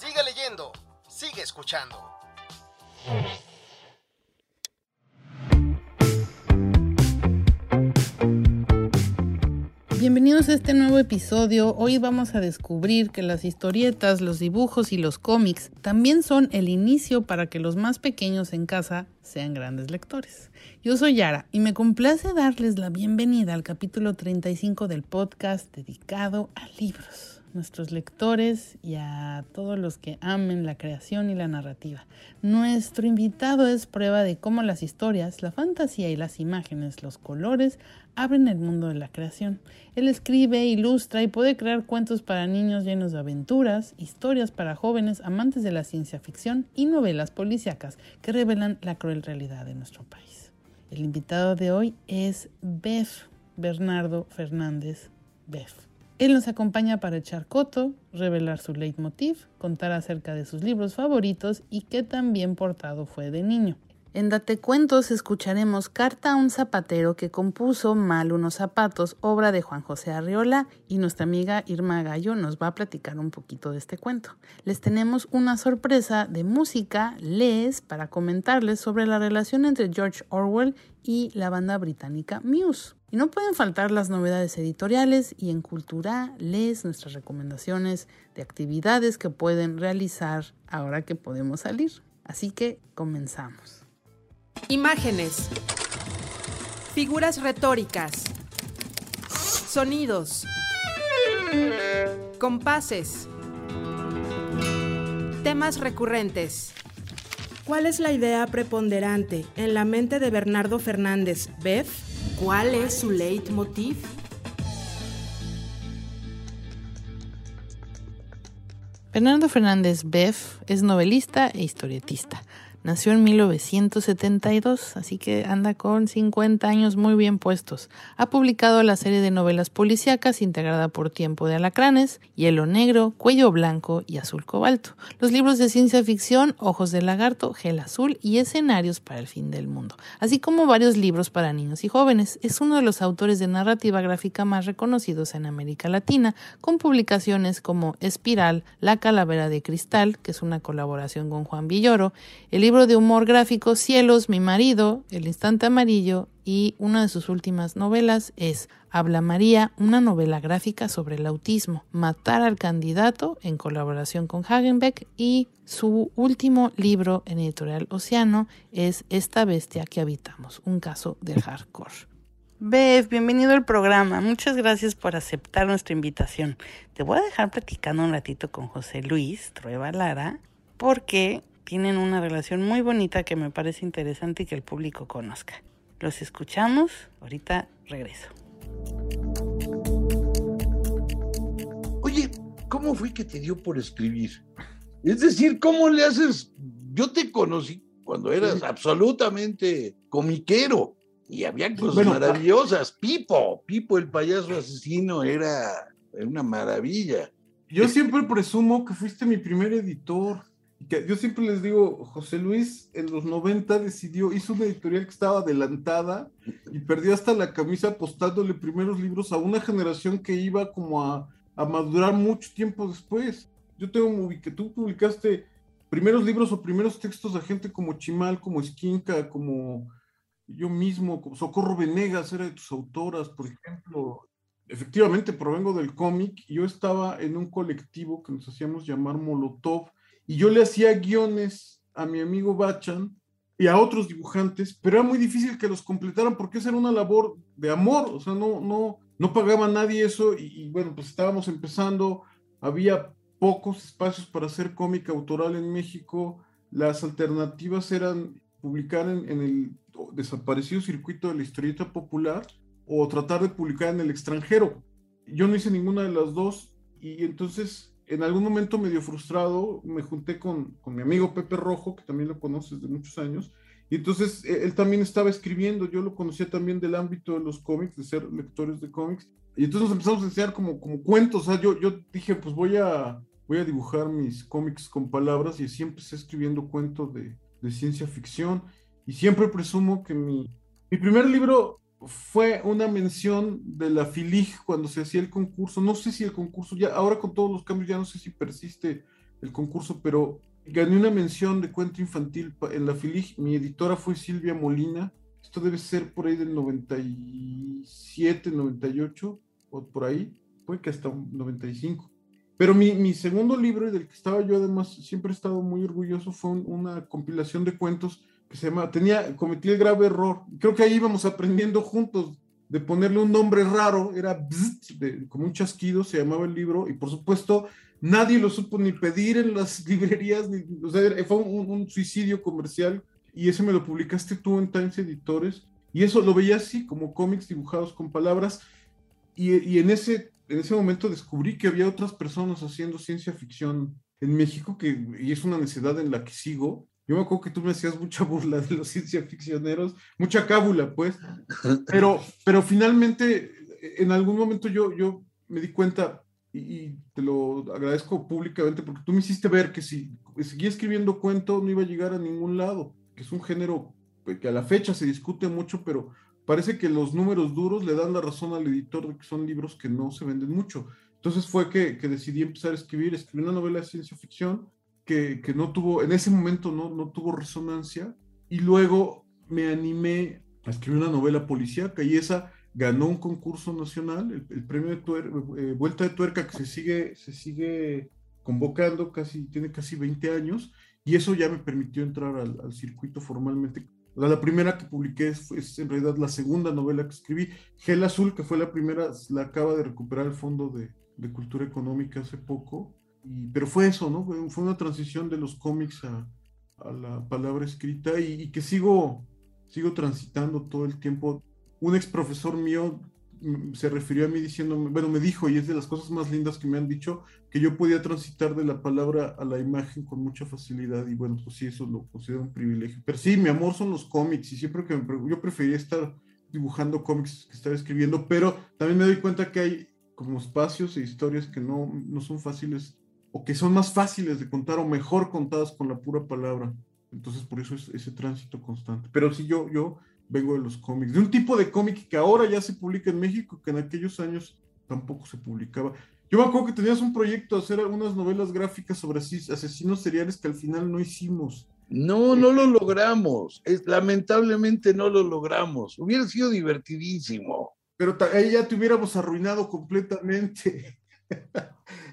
Sigue leyendo, sigue escuchando. Bienvenidos a este nuevo episodio. Hoy vamos a descubrir que las historietas, los dibujos y los cómics también son el inicio para que los más pequeños en casa sean grandes lectores. Yo soy Yara y me complace darles la bienvenida al capítulo 35 del podcast dedicado a libros nuestros lectores y a todos los que amen la creación y la narrativa. Nuestro invitado es prueba de cómo las historias, la fantasía y las imágenes, los colores, abren el mundo de la creación. Él escribe, ilustra y puede crear cuentos para niños llenos de aventuras, historias para jóvenes amantes de la ciencia ficción y novelas policíacas que revelan la cruel realidad de nuestro país. El invitado de hoy es Bef Bernardo Fernández Bef. Él nos acompaña para echar coto, revelar su leitmotiv, contar acerca de sus libros favoritos y qué tan bien portado fue de niño. En Date Cuentos escucharemos Carta a un zapatero que compuso Mal unos zapatos, obra de Juan José Arriola, y nuestra amiga Irma Gallo nos va a platicar un poquito de este cuento. Les tenemos una sorpresa de música, Les, para comentarles sobre la relación entre George Orwell y la banda británica Muse. Y no pueden faltar las novedades editoriales y en Cultura les nuestras recomendaciones de actividades que pueden realizar ahora que podemos salir. Así que comenzamos. Imágenes. Figuras retóricas. Sonidos. Compases. Temas recurrentes. ¿Cuál es la idea preponderante en la mente de Bernardo Fernández, Beth? ¿Cuál es su leitmotiv? Bernardo Fernández Beff es novelista e historietista. Nació en 1972, así que anda con 50 años muy bien puestos. Ha publicado la serie de novelas policíacas integrada por Tiempo de Alacranes, Hielo Negro, Cuello Blanco y Azul Cobalto. Los libros de ciencia ficción, Ojos de Lagarto, Gel Azul y Escenarios para el Fin del Mundo, así como varios libros para niños y jóvenes. Es uno de los autores de narrativa gráfica más reconocidos en América Latina, con publicaciones como Espiral, La Calavera de Cristal, que es una colaboración con Juan Villoro, el libro de humor gráfico Cielos, mi marido, El instante amarillo y una de sus últimas novelas es Habla María, una novela gráfica sobre el autismo, Matar al candidato en colaboración con Hagenbeck y su último libro en editorial Océano es Esta bestia que habitamos, un caso del hardcore. Bev, bienvenido al programa. Muchas gracias por aceptar nuestra invitación. Te voy a dejar platicando un ratito con José Luis Trueba Lara porque tienen una relación muy bonita que me parece interesante y que el público conozca. Los escuchamos, ahorita regreso. Oye, ¿cómo fue que te dio por escribir? Es decir, ¿cómo le haces? Yo te conocí cuando eras absolutamente comiquero y había cosas maravillosas. Pipo, Pipo el payaso asesino era una maravilla. Yo siempre presumo que fuiste mi primer editor yo siempre les digo, José Luis en los 90 decidió, hizo una editorial que estaba adelantada y perdió hasta la camisa apostándole primeros libros a una generación que iba como a, a madurar mucho tiempo después. Yo tengo que tú publicaste primeros libros o primeros textos de gente como Chimal, como Esquinca, como yo mismo, como Socorro Venegas era de tus autoras, por ejemplo. Efectivamente, provengo del cómic. Yo estaba en un colectivo que nos hacíamos llamar Molotov, y yo le hacía guiones a mi amigo Bachan y a otros dibujantes, pero era muy difícil que los completaran porque esa era una labor de amor, o sea, no, no, no pagaba nadie eso y, bueno, pues estábamos empezando, había pocos espacios para hacer cómica autoral en México, las alternativas eran publicar en, en el desaparecido circuito de la historieta popular o tratar de publicar en el extranjero. Yo no hice ninguna de las dos y entonces en algún momento medio frustrado, me junté con, con mi amigo Pepe Rojo, que también lo conoces de muchos años, y entonces e, él también estaba escribiendo, yo lo conocía también del ámbito de los cómics, de ser lectores de cómics, y entonces nos empezamos a enseñar como, como cuentos, o sea, yo, yo dije, pues voy a, voy a dibujar mis cómics con palabras y así empecé escribiendo cuentos de, de ciencia ficción, y siempre presumo que mi, mi primer libro fue una mención de la FILIG cuando se hacía el concurso, no sé si el concurso, ya ahora con todos los cambios ya no sé si persiste el concurso, pero gané una mención de cuento infantil en la FILIG. Mi editora fue Silvia Molina. Esto debe ser por ahí del 97, 98, o por ahí. Puede que hasta 95. Pero mi, mi, segundo libro, y del que estaba yo además siempre he estado muy orgulloso, fue una compilación de cuentos que se llama, tenía, cometí el grave error, creo que ahí íbamos aprendiendo juntos, de ponerle un nombre raro, era bzz, de, como un chasquido, se llamaba el libro, y por supuesto nadie lo supo ni pedir en las librerías, ni, o sea, fue un, un, suicidio comercial y ese me lo publicaste tú en Times Editores y eso lo veía así como cómics dibujados con palabras y, y, en, ese, en ese momento descubrí que había otras personas haciendo ciencia ficción en México que, y es una necesidad en la que sigo. Yo me acuerdo que tú me hacías mucha burla de los ciencia ficcioneros, mucha cábula, pues, pero, pero finalmente en algún momento yo, yo me di cuenta, y, te lo agradezco públicamente porque tú me hiciste ver que si seguía escribiendo cuentos no iba a llegar a ningún lado, que es un género que a la fecha se discute mucho, pero parece que los números duros le dan la razón al editor de que son libros que no se venden mucho. Entonces fue que, que decidí empezar a escribir, escribí una novela de ciencia ficción que, que no tuvo, en ese momento no, no tuvo resonancia, y luego me animé a escribir una novela policíaca y esa ganó un concurso nacional, el, el premio de tuer, eh, Vuelta de Tuerca, que se sigue, se sigue convocando, casi, tiene casi 20 años, y eso ya me permitió entrar al, al circuito formalmente. La, la, primera que publiqué es, es, en realidad la segunda novela que escribí, Gel Azul, que fue la primera, la acaba de recuperar el Fondo de, de Cultura Económica hace poco, pero fue eso, ¿no? Fue, una transición de los cómics a, la palabra escrita y, que sigo, sigo transitando todo el tiempo un ex profesor mío se refirió a mí diciendo, bueno, me dijo, y es de las cosas más lindas que me han dicho, que yo podía transitar de la palabra a la imagen con mucha facilidad, y bueno, pues sí, eso lo considero un privilegio. Pero sí, mi amor son los cómics, y siempre que me, yo prefería estar dibujando cómics que estar escribiendo, pero también me doy cuenta que hay como espacios e historias que no, no son fáciles, o que son más fáciles de contar, o mejor contadas con la pura palabra. Entonces, por eso es ese tránsito constante. Pero sí, yo, yo vengo de los cómics, de un tipo de cómic que ahora ya se publica en México, que en aquellos años tampoco se publicaba. Yo me acuerdo que tenías un proyecto de hacer algunas novelas gráficas sobre asesinos seriales que al final no hicimos. No, no lo logramos. Es, lamentablemente no lo logramos. Hubiera sido divertidísimo. Pero ahí ya te hubiéramos arruinado completamente.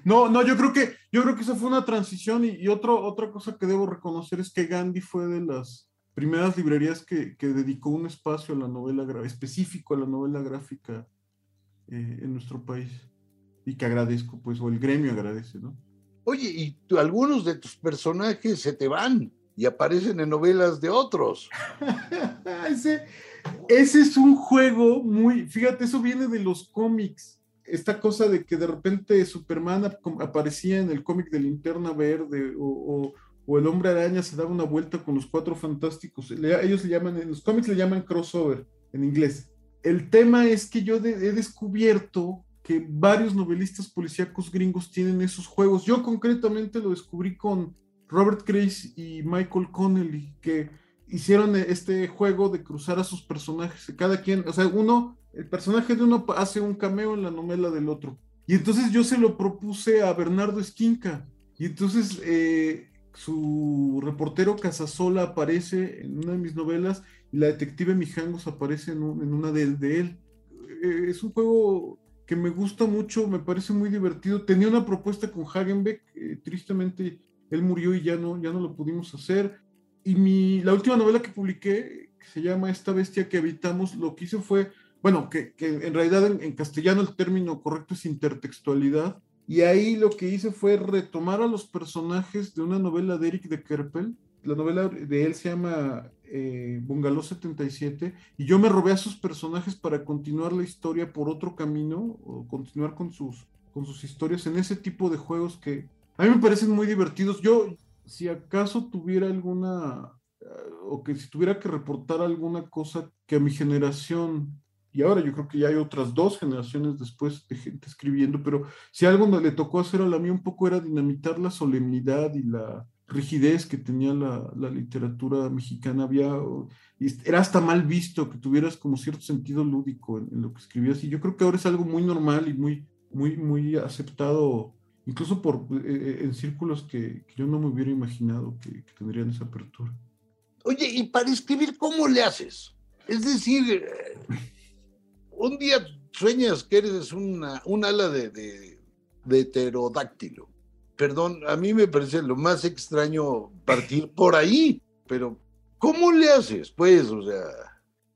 No, no, yo creo que yo creo que esa fue una transición y, y otro, otra cosa que debo reconocer es que Gandhi fue de las primeras librerías que, que, dedicó un espacio a la novela específico a la novela gráfica eh, en nuestro país y que agradezco, pues, o el gremio agradece, ¿no? Oye, y tú, algunos de tus personajes se te van y aparecen en novelas de otros. ese, ese es un juego muy, fíjate, eso viene de los cómics. Esta cosa de que de repente Superman aparecía en el cómic de Linterna Verde o, el hombre araña se daba una vuelta con los cuatro fantásticos. Le, ellos le llaman, en los cómics le llaman crossover en inglés. El tema es que yo he descubierto que varios novelistas policíacos gringos tienen esos juegos. Yo concretamente lo descubrí con Robert Grace y Michael Connelly, que hicieron este juego de cruzar a sus personajes. Cada quien, o sea, uno, el personaje de uno hace un cameo en la novela del otro. Y entonces yo se lo propuse a Bernardo Esquinca. Y entonces eh, su reportero Casasola aparece en una de mis novelas y la detective Mijangos aparece en, un, en una de, de, él. Eh, es un juego que me gusta mucho, me parece muy divertido. Tenía una propuesta con Hagenbeck, eh, tristemente él murió y ya no, ya no lo pudimos hacer. Y mi, la última novela que publiqué, que se llama Esta bestia que habitamos, lo que hice fue, bueno, que, que en realidad en, castellano el término correcto es intertextualidad y ahí lo que hice fue retomar a los personajes de una novela de Eric de Kerpel. La novela de él se llama eh, Bungalow 77. Y yo me robé a sus personajes para continuar la historia por otro camino, o continuar con sus, con sus historias en ese tipo de juegos que a mí me parecen muy divertidos. Yo, si acaso tuviera alguna, eh, o que si tuviera que reportar alguna cosa que a mi generación, y ahora yo creo que ya hay otras dos generaciones después de gente escribiendo, pero si algo le tocó hacer a la mía un poco era dinamitar la solemnidad y la rigidez que tenía la, la literatura mexicana. Había, era hasta mal visto que tuvieras como cierto sentido lúdico en, lo que escribías, y yo creo que ahora es algo muy normal y muy, muy, muy aceptado incluso por, eh, eh, en círculos que, que, yo no me hubiera imaginado que, que, tendrían esa apertura. Oye, y para escribir, ¿cómo le haces? Es decir, eh, un día sueñas que eres una, un ala de, de, de pterodáctilo. Perdón, a mí me parece lo más extraño partir por ahí, pero ¿cómo le haces? Pues, o sea...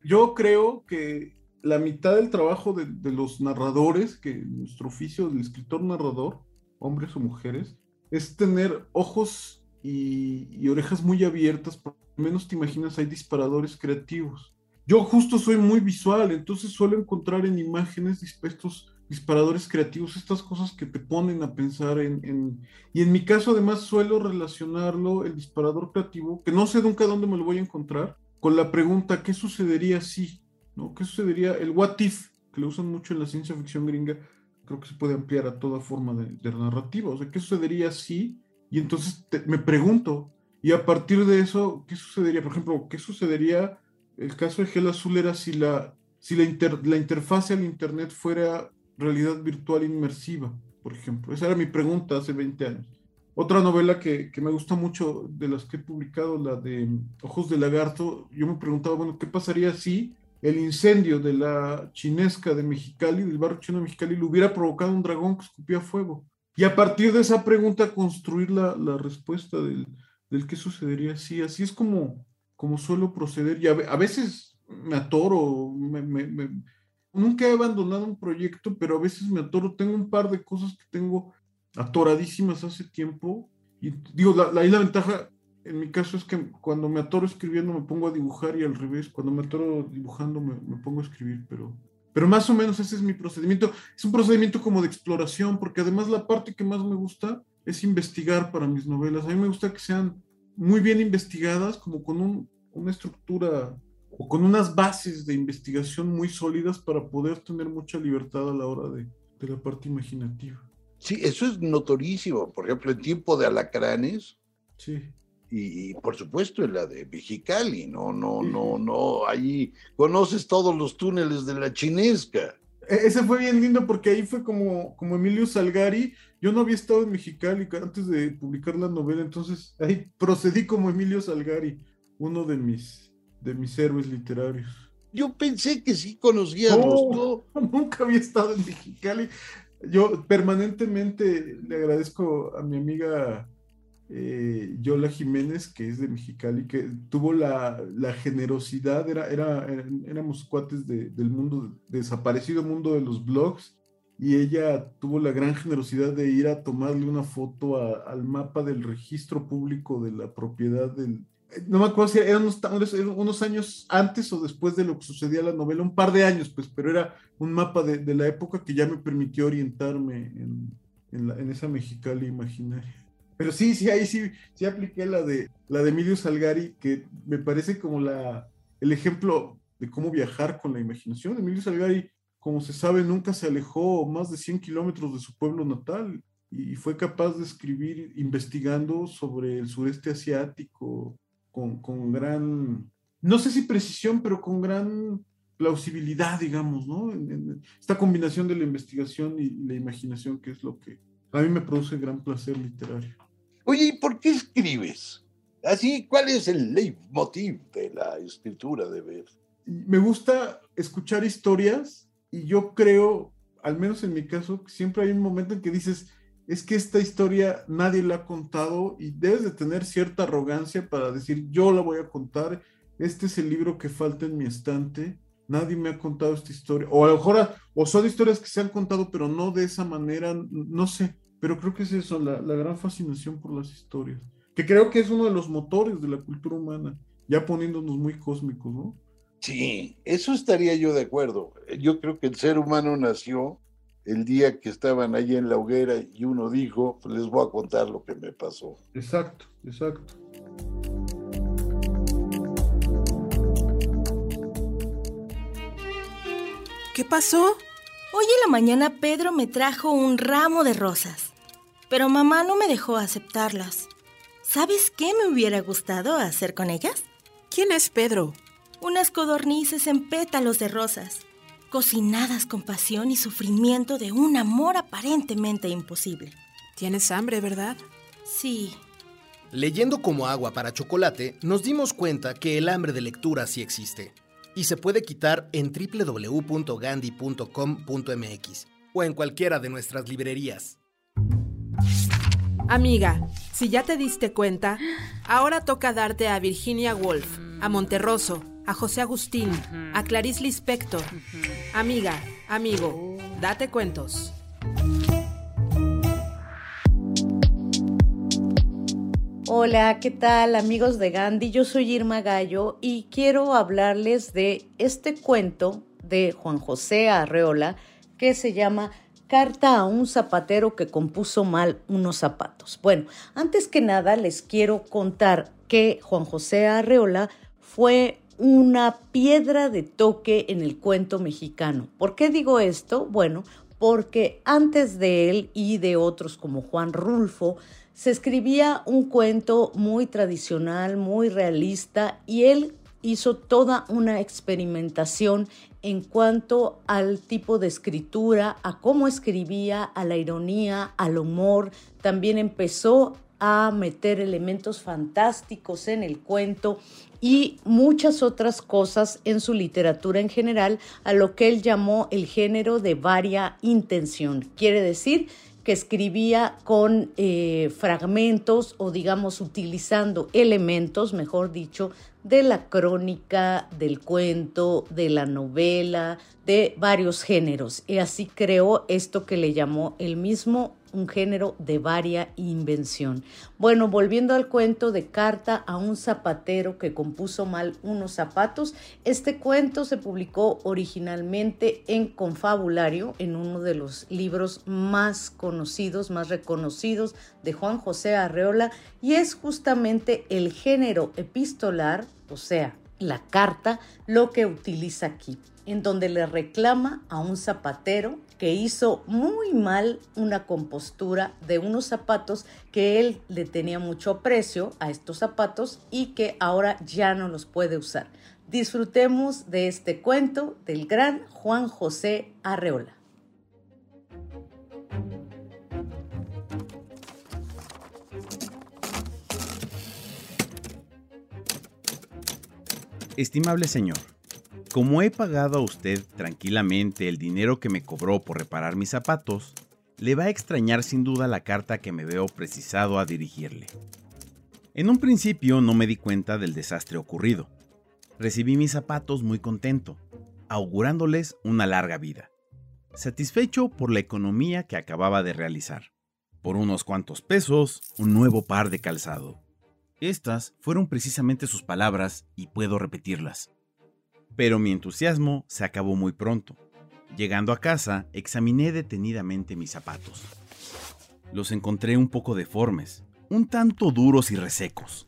Yo creo que la mitad del trabajo de, de los narradores, que nuestro oficio del escritor narrador, hombres o mujeres, es tener ojos y, y, orejas muy abiertas, por lo menos te imaginas, hay disparadores creativos. Yo justo soy muy visual, entonces suelo encontrar en imágenes estos disparadores creativos, estas cosas que te ponen a pensar en, en, Y en mi caso además suelo relacionarlo, el disparador creativo, que no sé nunca dónde me lo voy a encontrar, con la pregunta, ¿qué sucedería si? ¿no? ¿Qué sucedería? El what if, que lo usan mucho en la ciencia ficción gringa, creo que se puede ampliar a toda forma de, narrativa. O sea, ¿qué sucedería si? Y entonces me pregunto, y a partir de eso, ¿qué sucedería? Por ejemplo, ¿qué sucedería? El caso de Gel Azul era si la, si la, inter, la interfase al Internet fuera realidad virtual inmersiva, por ejemplo. Esa era mi pregunta hace 20 años. Otra novela que, que, me gusta mucho de las que he publicado, la de Ojos de Lagarto, yo me preguntaba, bueno, ¿qué pasaría si el incendio de la chinesca de Mexicali, del barrio chino de Mexicali, le hubiera provocado un dragón que escupía fuego. Y a partir de esa pregunta construir la, la respuesta del, del, qué sucedería así. Así es como, como suelo proceder. Y a, a veces me atoro, me, me, me, nunca he abandonado un proyecto, pero a veces me atoro. Tengo un par de cosas que tengo atoradísimas hace tiempo. Y digo, la, la, la ventaja en mi caso es que cuando me atoro escribiendo me pongo a dibujar y al revés, cuando me atoro dibujando me, me, pongo a escribir, pero, pero más o menos ese es mi procedimiento. Es un procedimiento como de exploración, porque además la parte que más me gusta es investigar para mis novelas. A mí me gusta que sean muy bien investigadas, como con un, una estructura o con unas bases de investigación muy sólidas para poder tener mucha libertad a la hora de, de la parte imaginativa. Sí, eso es notorísimo. Por ejemplo, en tiempo de alacranes. Sí y, y, por supuesto en la de Mexicali, no, no, no, no, ahí conoces todos los túneles de la chinesca. Ese fue bien lindo porque ahí fue como, como Emilio Salgari, yo no había estado en Mexicali antes de publicar la novela, entonces ahí procedí como Emilio Salgari, uno de mis, de mis héroes literarios. Yo pensé que sí conocíamos, no, ¿no? Nunca había estado en Mexicali. Yo permanentemente le agradezco a mi amiga eh, Yola Jiménez, que es de Mexicali, que tuvo la, la generosidad, era, era, éramos cuates de, del mundo, desaparecido mundo de los blogs, y ella tuvo la gran generosidad de ir a tomarle una foto a, al mapa del registro público de la propiedad del... No me acuerdo si eran unos, unos, años antes o después de lo que sucedía la novela, un par de años, pues, pero era un mapa de, de la época que ya me permitió orientarme en, en, la, en esa Mexicali imaginaria. Pero sí, sí, ahí sí, sí apliqué la de, la de Emilio Salgari, que me parece como la, el ejemplo de cómo viajar con la imaginación. Emilio Salgari, como se sabe, nunca se alejó más de 100 kilómetros de su pueblo natal y fue capaz de escribir investigando sobre el sureste asiático con, con gran, no sé si precisión, pero con gran plausibilidad, digamos, ¿no? En, en esta combinación de la investigación y la imaginación, que es lo que a mí me produce gran placer literario. Oye, ¿y por qué escribes? Así, ¿cuál es el leitmotiv de la escritura de ver? Me gusta escuchar historias y yo creo, al menos en mi caso, siempre hay un momento en que dices, es que esta historia nadie la ha contado y debes de tener cierta arrogancia para decir, yo la voy a contar, este es el libro que falta en mi estante, nadie me ha contado esta historia, o a lo mejor, o son historias que se han contado, pero no de esa manera, no sé, pero creo que es eso, la, la, gran fascinación por las historias, que creo que es uno de los motores de la cultura humana, ya poniéndonos muy cósmicos, ¿no? Sí, eso estaría yo de acuerdo. Yo creo que el ser humano nació el día que estaban allí en la hoguera y uno dijo, pues les voy a contar lo que me pasó. Exacto, exacto. ¿Qué pasó? Hoy en la mañana Pedro me trajo un ramo de rosas, pero mamá no me dejó aceptarlas. ¿Sabes qué me hubiera gustado hacer con ellas? ¿Quién es Pedro? Unas codornices en pétalos de rosas, cocinadas con pasión y sufrimiento de un amor aparentemente imposible. Tienes hambre, ¿verdad? Sí. Leyendo como agua para chocolate, nos dimos cuenta que el hambre de lectura sí existe y se puede quitar en www.gandhi.com.mx o en cualquiera de nuestras librerías. Amiga, si ya te diste cuenta, ahora toca darte a Virginia Woolf, a Monterroso, a José Agustín, a Clarice Lispector. Amiga, amigo, date cuentos. Hola, ¿qué tal amigos de Gandhi? Yo soy Irma Gallo y quiero hablarles de este cuento de Juan José Arreola que se llama Carta a un zapatero que compuso mal unos zapatos. Bueno, antes que nada les quiero contar que Juan José Arreola fue una piedra de toque en el cuento mexicano. ¿Por qué digo esto? Bueno, porque antes de él y de otros como Juan Rulfo, se escribía un cuento muy tradicional, muy realista, y él hizo toda una experimentación en cuanto al tipo de escritura, a cómo escribía, a la ironía, al humor. También empezó a meter elementos fantásticos en el cuento y muchas otras cosas en su literatura en general, a lo que él llamó el género de varia intención. Quiere decir que escribía con eh, fragmentos o digamos utilizando elementos, mejor dicho, de la crónica, del cuento, de la novela, de varios géneros. Y así creó esto que le llamó el mismo un género de varia invención. Bueno, volviendo al cuento de Carta a un zapatero que compuso mal unos zapatos, este cuento se publicó originalmente en Confabulario, en uno de los libros más conocidos, más reconocidos de Juan José Arreola, y es justamente el género epistolar, o sea, la carta, lo que utiliza aquí en donde le reclama a un zapatero que hizo muy mal una compostura de unos zapatos que él le tenía mucho aprecio a estos zapatos y que ahora ya no los puede usar. Disfrutemos de este cuento del gran Juan José Arreola. Estimable señor, como he pagado a usted tranquilamente el dinero que me cobró por reparar mis zapatos, le va a extrañar sin duda la carta que me veo precisado a dirigirle. En un principio no me di cuenta del desastre ocurrido. Recibí mis zapatos muy contento, augurándoles una larga vida, satisfecho por la economía que acababa de realizar. Por unos cuantos pesos, un nuevo par de calzado. Estas fueron precisamente sus palabras y puedo repetirlas. Pero mi entusiasmo se acabó muy pronto. Llegando a casa, examiné detenidamente mis zapatos. Los encontré un poco deformes, un tanto duros y resecos.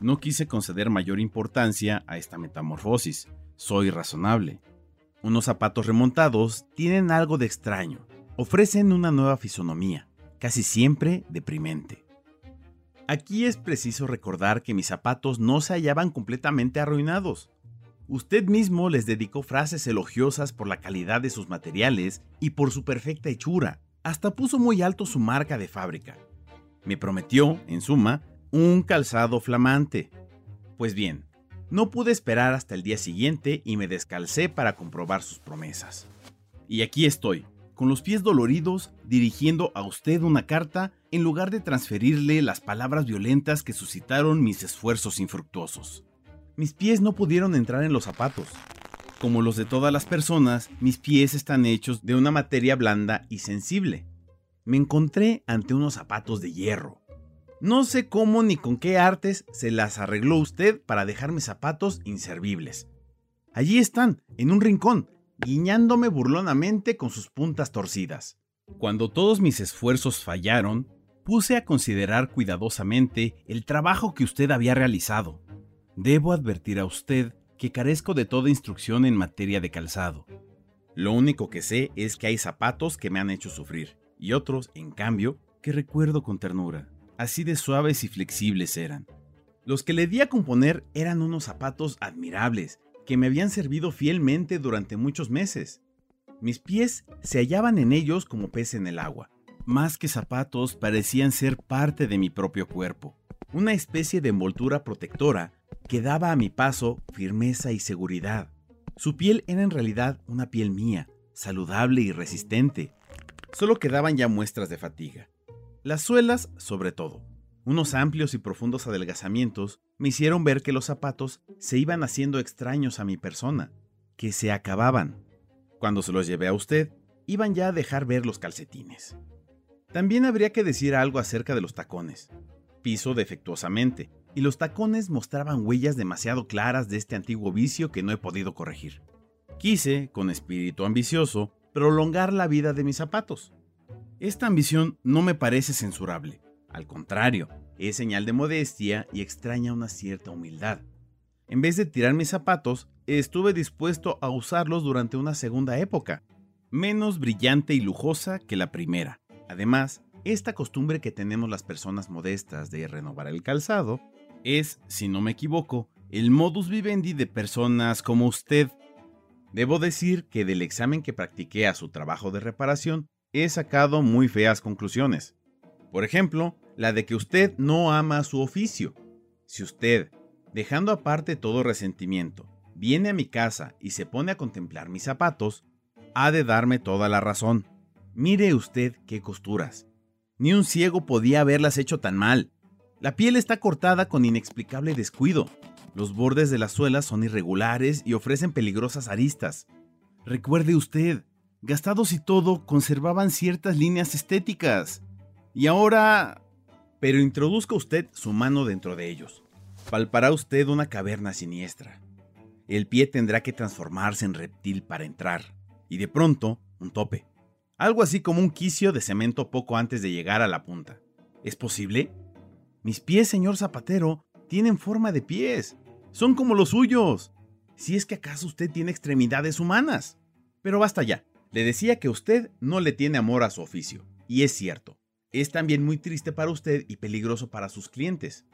No quise conceder mayor importancia a esta metamorfosis. Soy razonable. Unos zapatos remontados tienen algo de extraño. Ofrecen una nueva fisonomía, casi siempre deprimente. Aquí es preciso recordar que mis zapatos no se hallaban completamente arruinados. Usted mismo les dedicó frases elogiosas por la calidad de sus materiales y por su perfecta hechura. Hasta puso muy alto su marca de fábrica. Me prometió, en suma, un calzado flamante. Pues bien, no pude esperar hasta el día siguiente y me descalcé para comprobar sus promesas. Y aquí estoy, con los pies doloridos, dirigiendo a usted una carta en lugar de transferirle las palabras violentas que suscitaron mis esfuerzos infructuosos. Mis pies no pudieron entrar en los zapatos. Como los de todas las personas, mis pies están hechos de una materia blanda y sensible. Me encontré ante unos zapatos de hierro. No sé cómo ni con qué artes se las arregló usted para dejar mis zapatos inservibles. Allí están, en un rincón, guiñándome burlonamente con sus puntas torcidas. Cuando todos mis esfuerzos fallaron, puse a considerar cuidadosamente el trabajo que usted había realizado. Debo advertir a usted que carezco de toda instrucción en materia de calzado. Lo único que sé es que hay zapatos que me han hecho sufrir, y otros, en cambio, que recuerdo con ternura. Así de suaves y flexibles eran. Los que le di a componer eran unos zapatos admirables, que me habían servido fielmente durante muchos meses. Mis pies se hallaban en ellos como pez en el agua. Más que zapatos, parecían ser parte de mi propio cuerpo, una especie de envoltura protectora que daba a mi paso firmeza y seguridad. Su piel era en realidad una piel mía, saludable y resistente. Solo quedaban ya muestras de fatiga. Las suelas, sobre todo. Unos amplios y profundos adelgazamientos me hicieron ver que los zapatos se iban haciendo extraños a mi persona, que se acababan. Cuando se los llevé a usted, iban ya a dejar ver los calcetines. También habría que decir algo acerca de los tacones. Piso defectuosamente, y los tacones mostraban huellas demasiado claras de este antiguo vicio que no he podido corregir. Quise, con espíritu ambicioso, prolongar la vida de mis zapatos. Esta ambición no me parece censurable, al contrario, es señal de modestia y extraña una cierta humildad. En vez de tirar mis zapatos, estuve dispuesto a usarlos durante una segunda época, menos brillante y lujosa que la primera. Además, esta costumbre que tenemos las personas modestas de renovar el calzado es, si no me equivoco, el modus vivendi de personas como usted. Debo decir que del examen que practiqué a su trabajo de reparación he sacado muy feas conclusiones. Por ejemplo, la de que usted no ama su oficio. Si usted, dejando aparte todo resentimiento, viene a mi casa y se pone a contemplar mis zapatos, ha de darme toda la razón. Mire usted qué costuras. Ni un ciego podía haberlas hecho tan mal. La piel está cortada con inexplicable descuido. Los bordes de las suelas son irregulares y ofrecen peligrosas aristas. Recuerde usted, gastados y todo, conservaban ciertas líneas estéticas. Y ahora... Pero introduzca usted su mano dentro de ellos. Palpará usted una caverna siniestra. El pie tendrá que transformarse en reptil para entrar. Y de pronto, un tope. Algo así como un quicio de cemento poco antes de llegar a la punta. ¿Es posible? Mis pies, señor zapatero, tienen forma de pies. Son como los suyos. Si es que acaso usted tiene extremidades humanas. Pero basta ya. Le decía que usted no le tiene amor a su oficio. Y es cierto es también muy triste para usted y peligroso para sus clientes,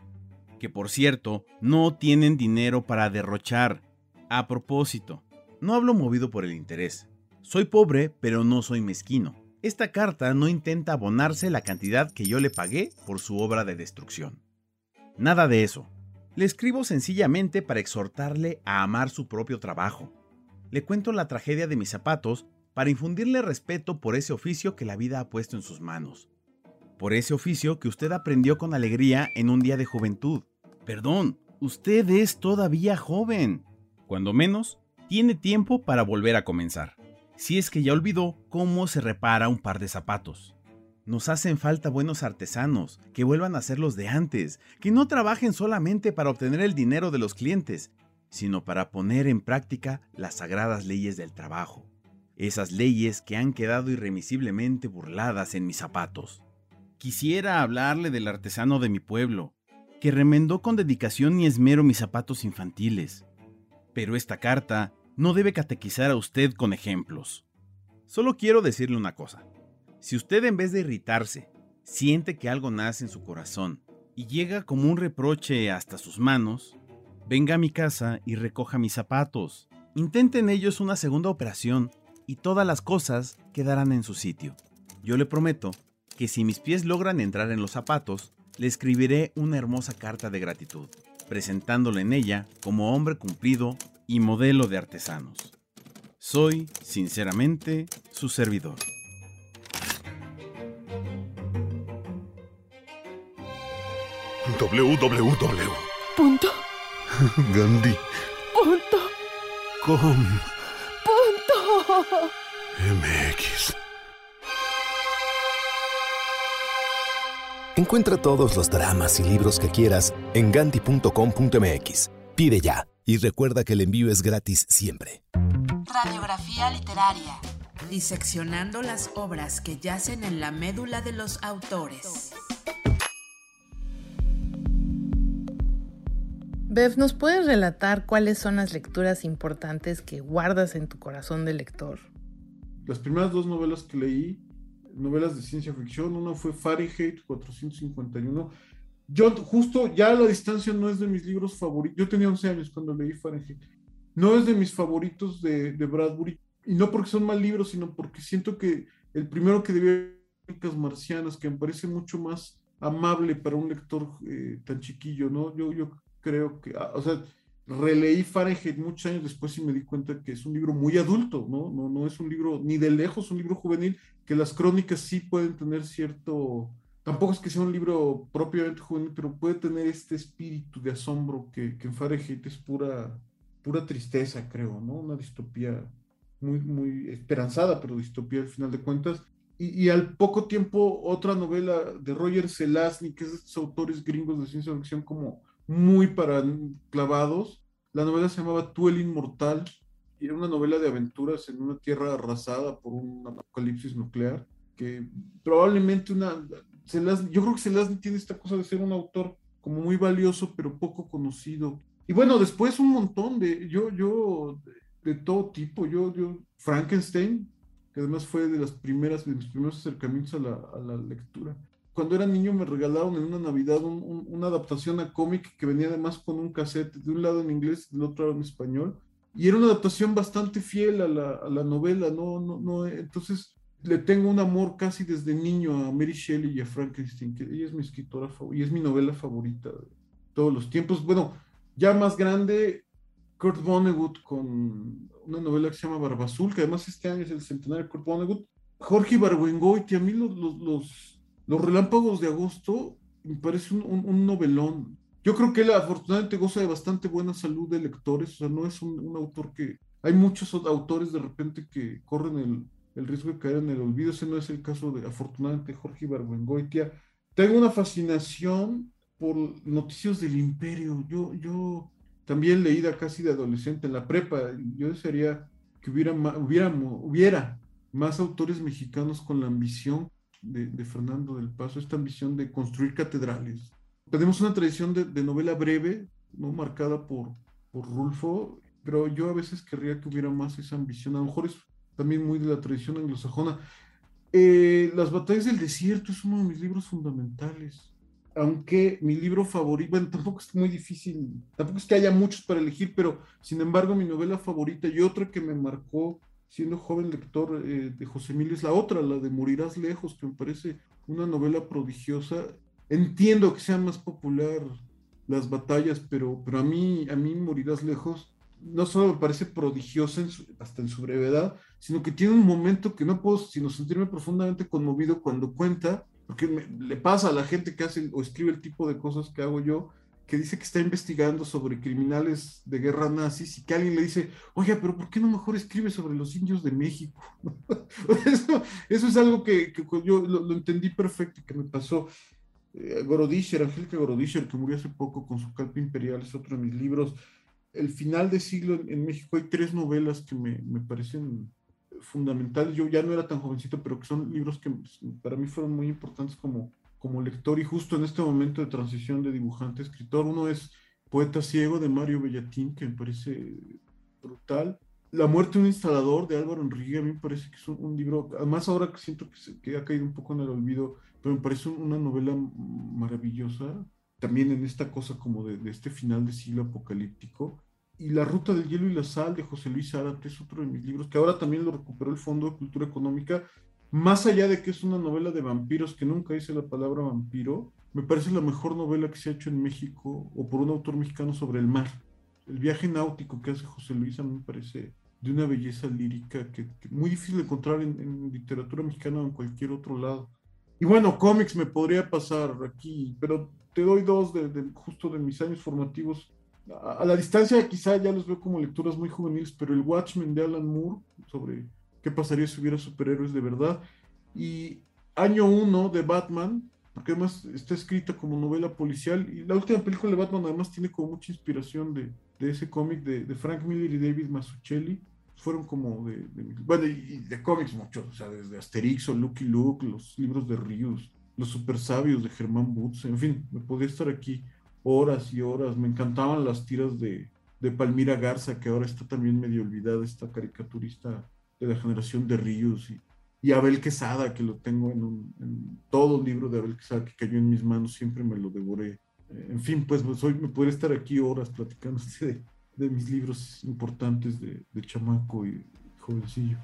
que por cierto no tienen dinero para derrochar. A propósito, no hablo movido por el interés. Soy pobre, pero no soy mezquino. Esta carta no intenta abonarse la cantidad que yo le pagué por su obra de destrucción. Nada de eso. Le escribo sencillamente para exhortarle a amar su propio trabajo. Le cuento la tragedia de mis zapatos para infundirle respeto por ese oficio que la vida ha puesto en sus manos por ese oficio que usted aprendió con alegría en un día de juventud. Perdón, usted es todavía joven. Cuando menos, tiene tiempo para volver a comenzar. Si es que ya olvidó cómo se repara un par de zapatos. Nos hacen falta buenos artesanos, que vuelvan a ser los de antes, que no trabajen solamente para obtener el dinero de los clientes, sino para poner en práctica las sagradas leyes del trabajo. Esas leyes que han quedado irremisiblemente burladas en mis zapatos. Quisiera hablarle del artesano de mi pueblo, que remendó con dedicación y esmero mis zapatos infantiles. Pero esta carta no debe catequizar a usted con ejemplos. Solo quiero decirle una cosa. Si usted en vez de irritarse, siente que algo nace en su corazón y llega como un reproche hasta sus manos, venga a mi casa y recoja mis zapatos. Intente en ellos una segunda operación y todas las cosas quedarán en su sitio. Yo le prometo que si mis pies logran entrar en los zapatos, le escribiré una hermosa carta de gratitud, presentándole en ella como hombre cumplido y modelo de artesanos. Soy, sinceramente, su servidor. www. Punto. Gandhi. Punto. Com. Punto. MX. Encuentra todos los dramas y libros que quieras en ganti.com.mx. Pide ya y recuerda que el envío es gratis siempre. Radiografía literaria. Diseccionando las obras que yacen en la médula de los autores. Bev, ¿nos puedes relatar cuáles son las lecturas importantes que guardas en tu corazón de lector? Las primeras dos novelas que leí, novelas de ciencia ficción, una fue Fahrenheit 451. Yo justo ya a la distancia no es de mis libros favoritos. Yo tenía 11 años cuando leí Fahrenheit. No es de mis favoritos de, de Bradbury. Y no porque son mal libros, sino porque siento que el primero que debía marcianas, que me parece mucho más amable para un lector eh, tan chiquillo, ¿no? Yo, yo creo que, ah, o sea, releí Fahrenheit muchos años después y me di cuenta que es un libro muy adulto, ¿no? No, no es un libro ni de lejos, un libro juvenil, que las crónicas sí pueden tener cierto, tampoco es que sea un libro propiamente juvenil, pero puede tener este espíritu de asombro que, que en Fahrenheit es pura, pura tristeza, creo, ¿no? Una distopía muy, muy esperanzada, pero distopía al final de cuentas. Y, y, al poco tiempo otra novela de Roger Zelazny, que es de estos autores gringos de ciencia ficción como muy para clavados. La novela se llamaba Tú el Inmortal y era una novela de aventuras en una tierra arrasada por un apocalipsis nuclear, que probablemente una... Zelazny, yo creo que Zelazny tiene esta cosa de ser un autor como muy valioso, pero poco conocido. Y bueno, después un montón de... Yo, yo, de, de todo tipo, yo, yo, Frankenstein, que además fue de las primeras, de mis primeros acercamientos a la, a la lectura. Cuando era niño me regalaron en una Navidad un, un, una adaptación a cómic que venía además con un cassette, de un lado en inglés, del otro en español, y era una adaptación bastante fiel a la, a la novela, ¿no? No, no, entonces le tengo un amor casi desde niño a Mary Shelley y a Frankenstein, que ella es mi escritora y es mi novela favorita de todos los tiempos. Bueno, ya más grande, Kurt Vonnegut con una novela que se llama Barba Azul, que además este año es el centenario de Kurt Vonnegut. Jorge Ibargüengoitia, a mí los, los, los, los, Relámpagos de Agosto me parece un, un, un, novelón. Yo creo que él afortunadamente goza de bastante buena salud de lectores, o sea, no es un, un autor que... Hay muchos autores de repente que corren el, el, riesgo de caer en el olvido, ese no es el caso de afortunadamente Jorge Ibargüengoitia. Tengo una fascinación por noticias del imperio. Yo, yo también leída casi de adolescente en la prepa. Yo desearía que hubiera, hubiera, hubiera más autores mexicanos con la ambición de, de, Fernando del Paso, esta ambición de construir catedrales. Tenemos una tradición de, de novela breve, ¿no? marcada por, por Rulfo, pero yo a veces querría que hubiera más esa ambición. A lo mejor es también muy de la tradición anglosajona. Eh, Las batallas del desierto es uno de mis libros fundamentales aunque mi libro favorito, bueno, tampoco es muy difícil, tampoco es que haya muchos para elegir, pero sin embargo mi novela favorita y otra que me marcó siendo joven lector eh, de José Emilio es la otra, la de Morirás Lejos, que me parece una novela prodigiosa. Entiendo que sea más popular las batallas, pero, pero a, mí, a mí Morirás Lejos no solo me parece prodigiosa hasta en su brevedad, sino que tiene un momento que no puedo sino sentirme profundamente conmovido cuando cuenta porque me, le pasa a la gente que hace o escribe el tipo de cosas que hago yo, que dice que está investigando sobre criminales de guerra nazis y que alguien le dice, oye, pero ¿por qué no mejor escribe sobre los indios de México? eso, eso, es algo que, que yo lo, lo, entendí perfecto y que me pasó. Eh, Gorodischer, Angélica Gorodischer, que murió hace poco con su calpa imperial, es otro de mis libros. El final de siglo en, en México hay tres novelas que me, me parecen fundamentales. Yo ya no era tan jovencito, pero que son libros que para mí fueron muy importantes como, como lector y justo en este momento de transición de dibujante a escritor. Uno es Poeta Ciego de Mario Bellatín, que me parece brutal. La muerte de un instalador de Álvaro Enrique, a mí me parece que es un, un libro, además ahora que siento que, se, que, ha caído un poco en el olvido, pero me parece una novela maravillosa, también en esta cosa como de, de este final de siglo apocalíptico y La Ruta del Hielo y la Sal de José Luis Zárate es otro de mis libros, que ahora también lo recuperó el Fondo de Cultura Económica. Más allá de que es una novela de vampiros, que nunca dice la palabra vampiro, me parece la mejor novela que se ha hecho en México o por un autor mexicano sobre el mar. El viaje náutico que hace José Luis a mí me parece de una belleza lírica que, que muy difícil de encontrar en, en, literatura mexicana o en cualquier otro lado. Y bueno, cómics me podría pasar aquí, pero te doy dos de, de justo de mis años formativos. A la distancia quizá ya los veo como lecturas muy juveniles, pero el Watchmen de Alan Moore, sobre qué pasaría si hubiera superhéroes de verdad, y Año 1 de Batman, porque además está escrita como novela policial, y la última película de Batman además tiene como mucha inspiración de, de ese cómic de, de, Frank Miller y David Mazzucchelli. fueron como de, de- bueno, y de cómics muchos, o sea, desde Asterix o Lucky Luke, los libros de Rius, los super sabios de Germán Butz, en fin, me podía estar aquí horas y horas. Me encantaban las tiras de, de Palmira Garza, que ahora está también medio olvidada, esta caricaturista de la generación de Rius, y, y Abel Quesada, que lo tengo en, un, en todo libro de Abel Quesada que cayó en mis manos, siempre me lo devoré. Eh, En fin, pues, pues, hoy me podría estar aquí horas platicando de, de mis libros importantes de, de chamaco y jovencillo.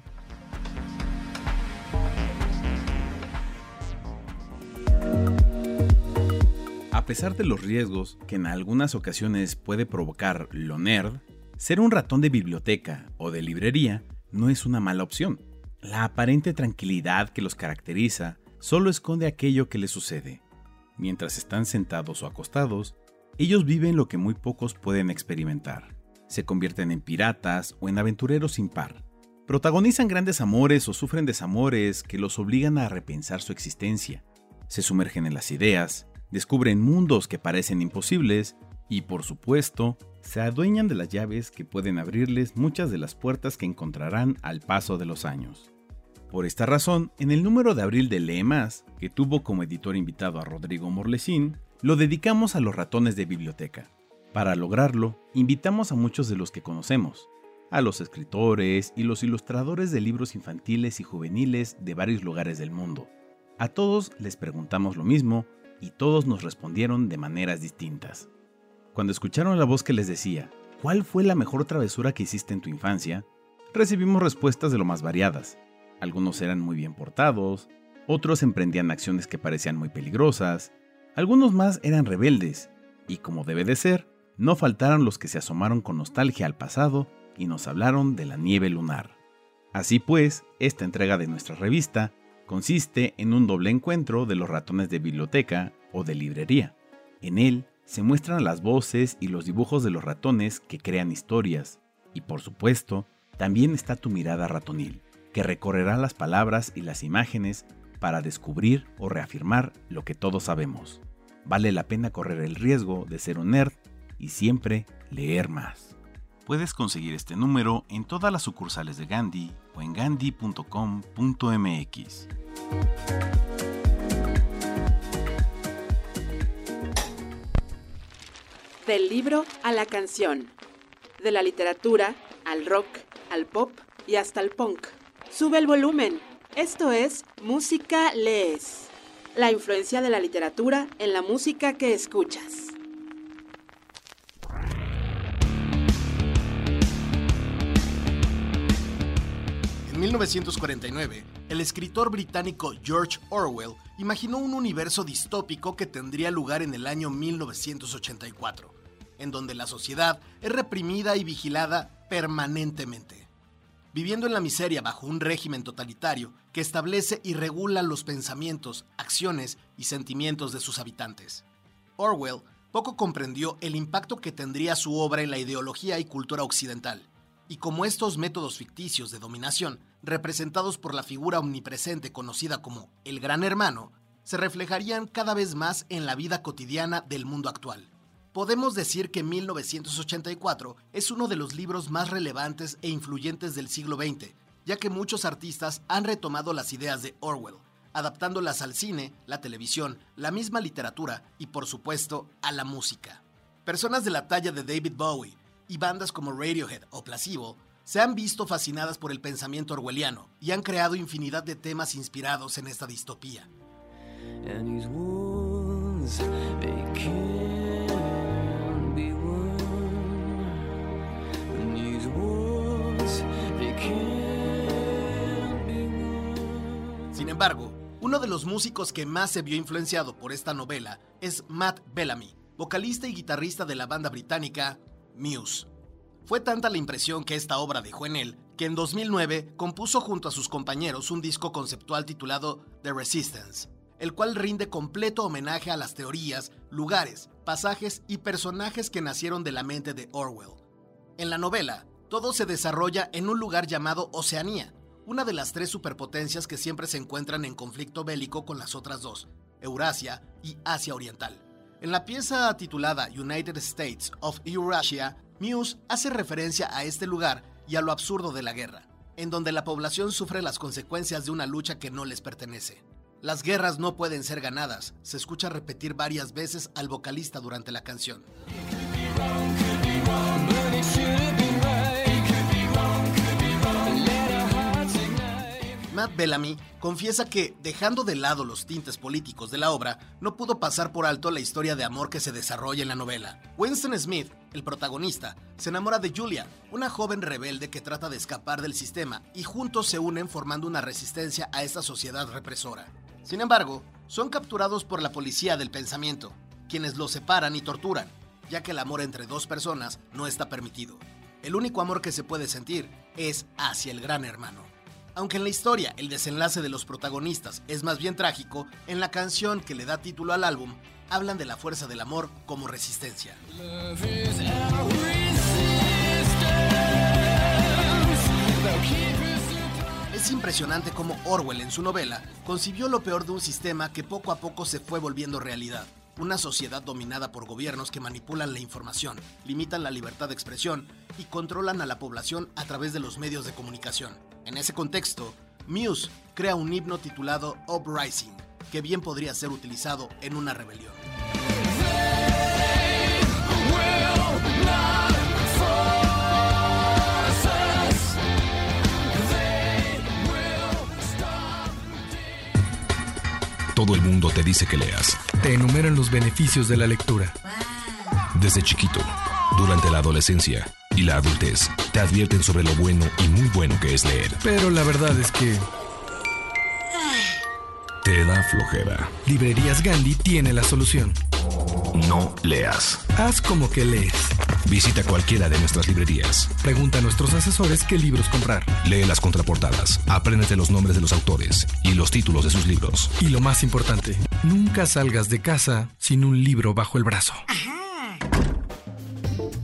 A pesar de los riesgos que en algunas ocasiones puede provocar lo nerd, ser un ratón de biblioteca o de librería no es una mala opción. La aparente tranquilidad que los caracteriza solo esconde aquello que les sucede. Mientras están sentados o acostados, ellos viven lo que muy pocos pueden experimentar. Se convierten en piratas o en aventureros sin par. Protagonizan grandes amores o sufren desamores que los obligan a repensar su existencia. Se sumergen en las ideas, descubren mundos que parecen imposibles y, por supuesto, se adueñan de las llaves que pueden abrirles muchas de las puertas que encontrarán al paso de los años. Por esta razón, en el número de abril de Lee Más, que tuvo como editor invitado a Rodrigo Morlesín, lo dedicamos a los ratones de biblioteca. Para lograrlo, invitamos a muchos de los que conocemos, a los escritores y los ilustradores de libros infantiles y juveniles de varios lugares del mundo. A todos les preguntamos lo mismo y todos nos respondieron de maneras distintas. Cuando escucharon la voz que les decía, ¿cuál fue la mejor travesura que hiciste en tu infancia? Recibimos respuestas de lo más variadas. Algunos eran muy bien portados, otros emprendían acciones que parecían muy peligrosas, algunos más eran rebeldes, y como debe de ser, no faltaron los que se asomaron con nostalgia al pasado y nos hablaron de la nieve lunar. Así pues, esta entrega de nuestra revista consiste en un doble encuentro de los ratones de biblioteca o de librería. En él se muestran las voces y los dibujos de los ratones que crean historias, y por supuesto, también está tu mirada ratonil, que recorrerá las palabras y las imágenes para descubrir o reafirmar lo que todos sabemos. Vale la pena correr el riesgo de ser un nerd y siempre leer más. Puedes conseguir este número en todas las sucursales de Gandhi o en gandhi.com.mx. Del libro a la canción. De la literatura al rock, al pop y hasta al punk. Sube el volumen. Esto es Música Lees. La influencia de la literatura en la música que escuchas. En 1949, el escritor británico George Orwell imaginó un universo distópico que tendría lugar en el año 1984, en donde la sociedad es reprimida y vigilada permanentemente, viviendo en la miseria bajo un régimen totalitario que establece y regula los pensamientos, acciones y sentimientos de sus habitantes. Orwell poco comprendió el impacto que tendría su obra en la ideología y cultura occidental, y como estos métodos ficticios de dominación, representados por la figura omnipresente conocida como el Gran Hermano, se reflejarían cada vez más en la vida cotidiana del mundo actual. Podemos decir que 1984 es uno de los libros más relevantes e influyentes del siglo XX, ya que muchos artistas han retomado las ideas de Orwell, adaptándolas al cine, la televisión, la misma literatura y por supuesto a la música. Personas de la talla de David Bowie y bandas como Radiohead o Placebo se han visto fascinadas por el pensamiento orwelliano y han creado infinidad de temas inspirados en esta distopía. Sin embargo, uno de los músicos que más se vio influenciado por esta novela es Matt Bellamy, vocalista y guitarrista de la banda británica Muse. Fue tanta la impresión que esta obra dejó en él que en 2009 compuso junto a sus compañeros un disco conceptual titulado The Resistance, el cual rinde completo homenaje a las teorías, lugares, pasajes y personajes que nacieron de la mente de Orwell. En la novela, todo se desarrolla en un lugar llamado Oceanía, una de las tres superpotencias que siempre se encuentran en conflicto bélico con las otras dos, Eurasia y Asia Oriental. En la pieza titulada United States of Eurasia, Muse hace referencia a este lugar y a lo absurdo de la guerra, en donde la población sufre las consecuencias de una lucha que no les pertenece. Las guerras no pueden ser ganadas, se escucha repetir varias veces al vocalista durante la canción. Matt Bellamy confiesa que, dejando de lado los tintes políticos de la obra, no pudo pasar por alto la historia de amor que se desarrolla en la novela. Winston Smith, el protagonista, se enamora de Julia, una joven rebelde que trata de escapar del sistema, y juntos se unen formando una resistencia a esta sociedad represora. Sin embargo, son capturados por la policía del pensamiento, quienes los separan y torturan, ya que el amor entre dos personas no está permitido. El único amor que se puede sentir es hacia el gran hermano. Aunque en la historia el desenlace de los protagonistas es más bien trágico, en la canción que le da título al álbum, hablan de la fuerza del amor como resistencia. Es impresionante cómo Orwell en su novela concibió lo peor de un sistema que poco a poco se fue volviendo realidad. Una sociedad dominada por gobiernos que manipulan la información, limitan la libertad de expresión y controlan a la población a través de los medios de comunicación. En ese contexto, Muse crea un himno titulado Uprising, que bien podría ser utilizado en una rebelión. Todo el mundo te dice que leas. Te enumeran los beneficios de la lectura. Desde chiquito, durante la adolescencia y la adultez, te advierten sobre lo bueno y muy bueno que es leer. Pero la verdad es que... Te da flojera. Librerías Gandhi tiene la solución. No leas. Haz como que lees. Visita cualquiera de nuestras librerías. Pregunta a nuestros asesores qué libros comprar. Lee las contraportadas, apréndete los nombres de los autores y los títulos de sus libros. Y lo más importante, nunca salgas de casa sin un libro bajo el brazo.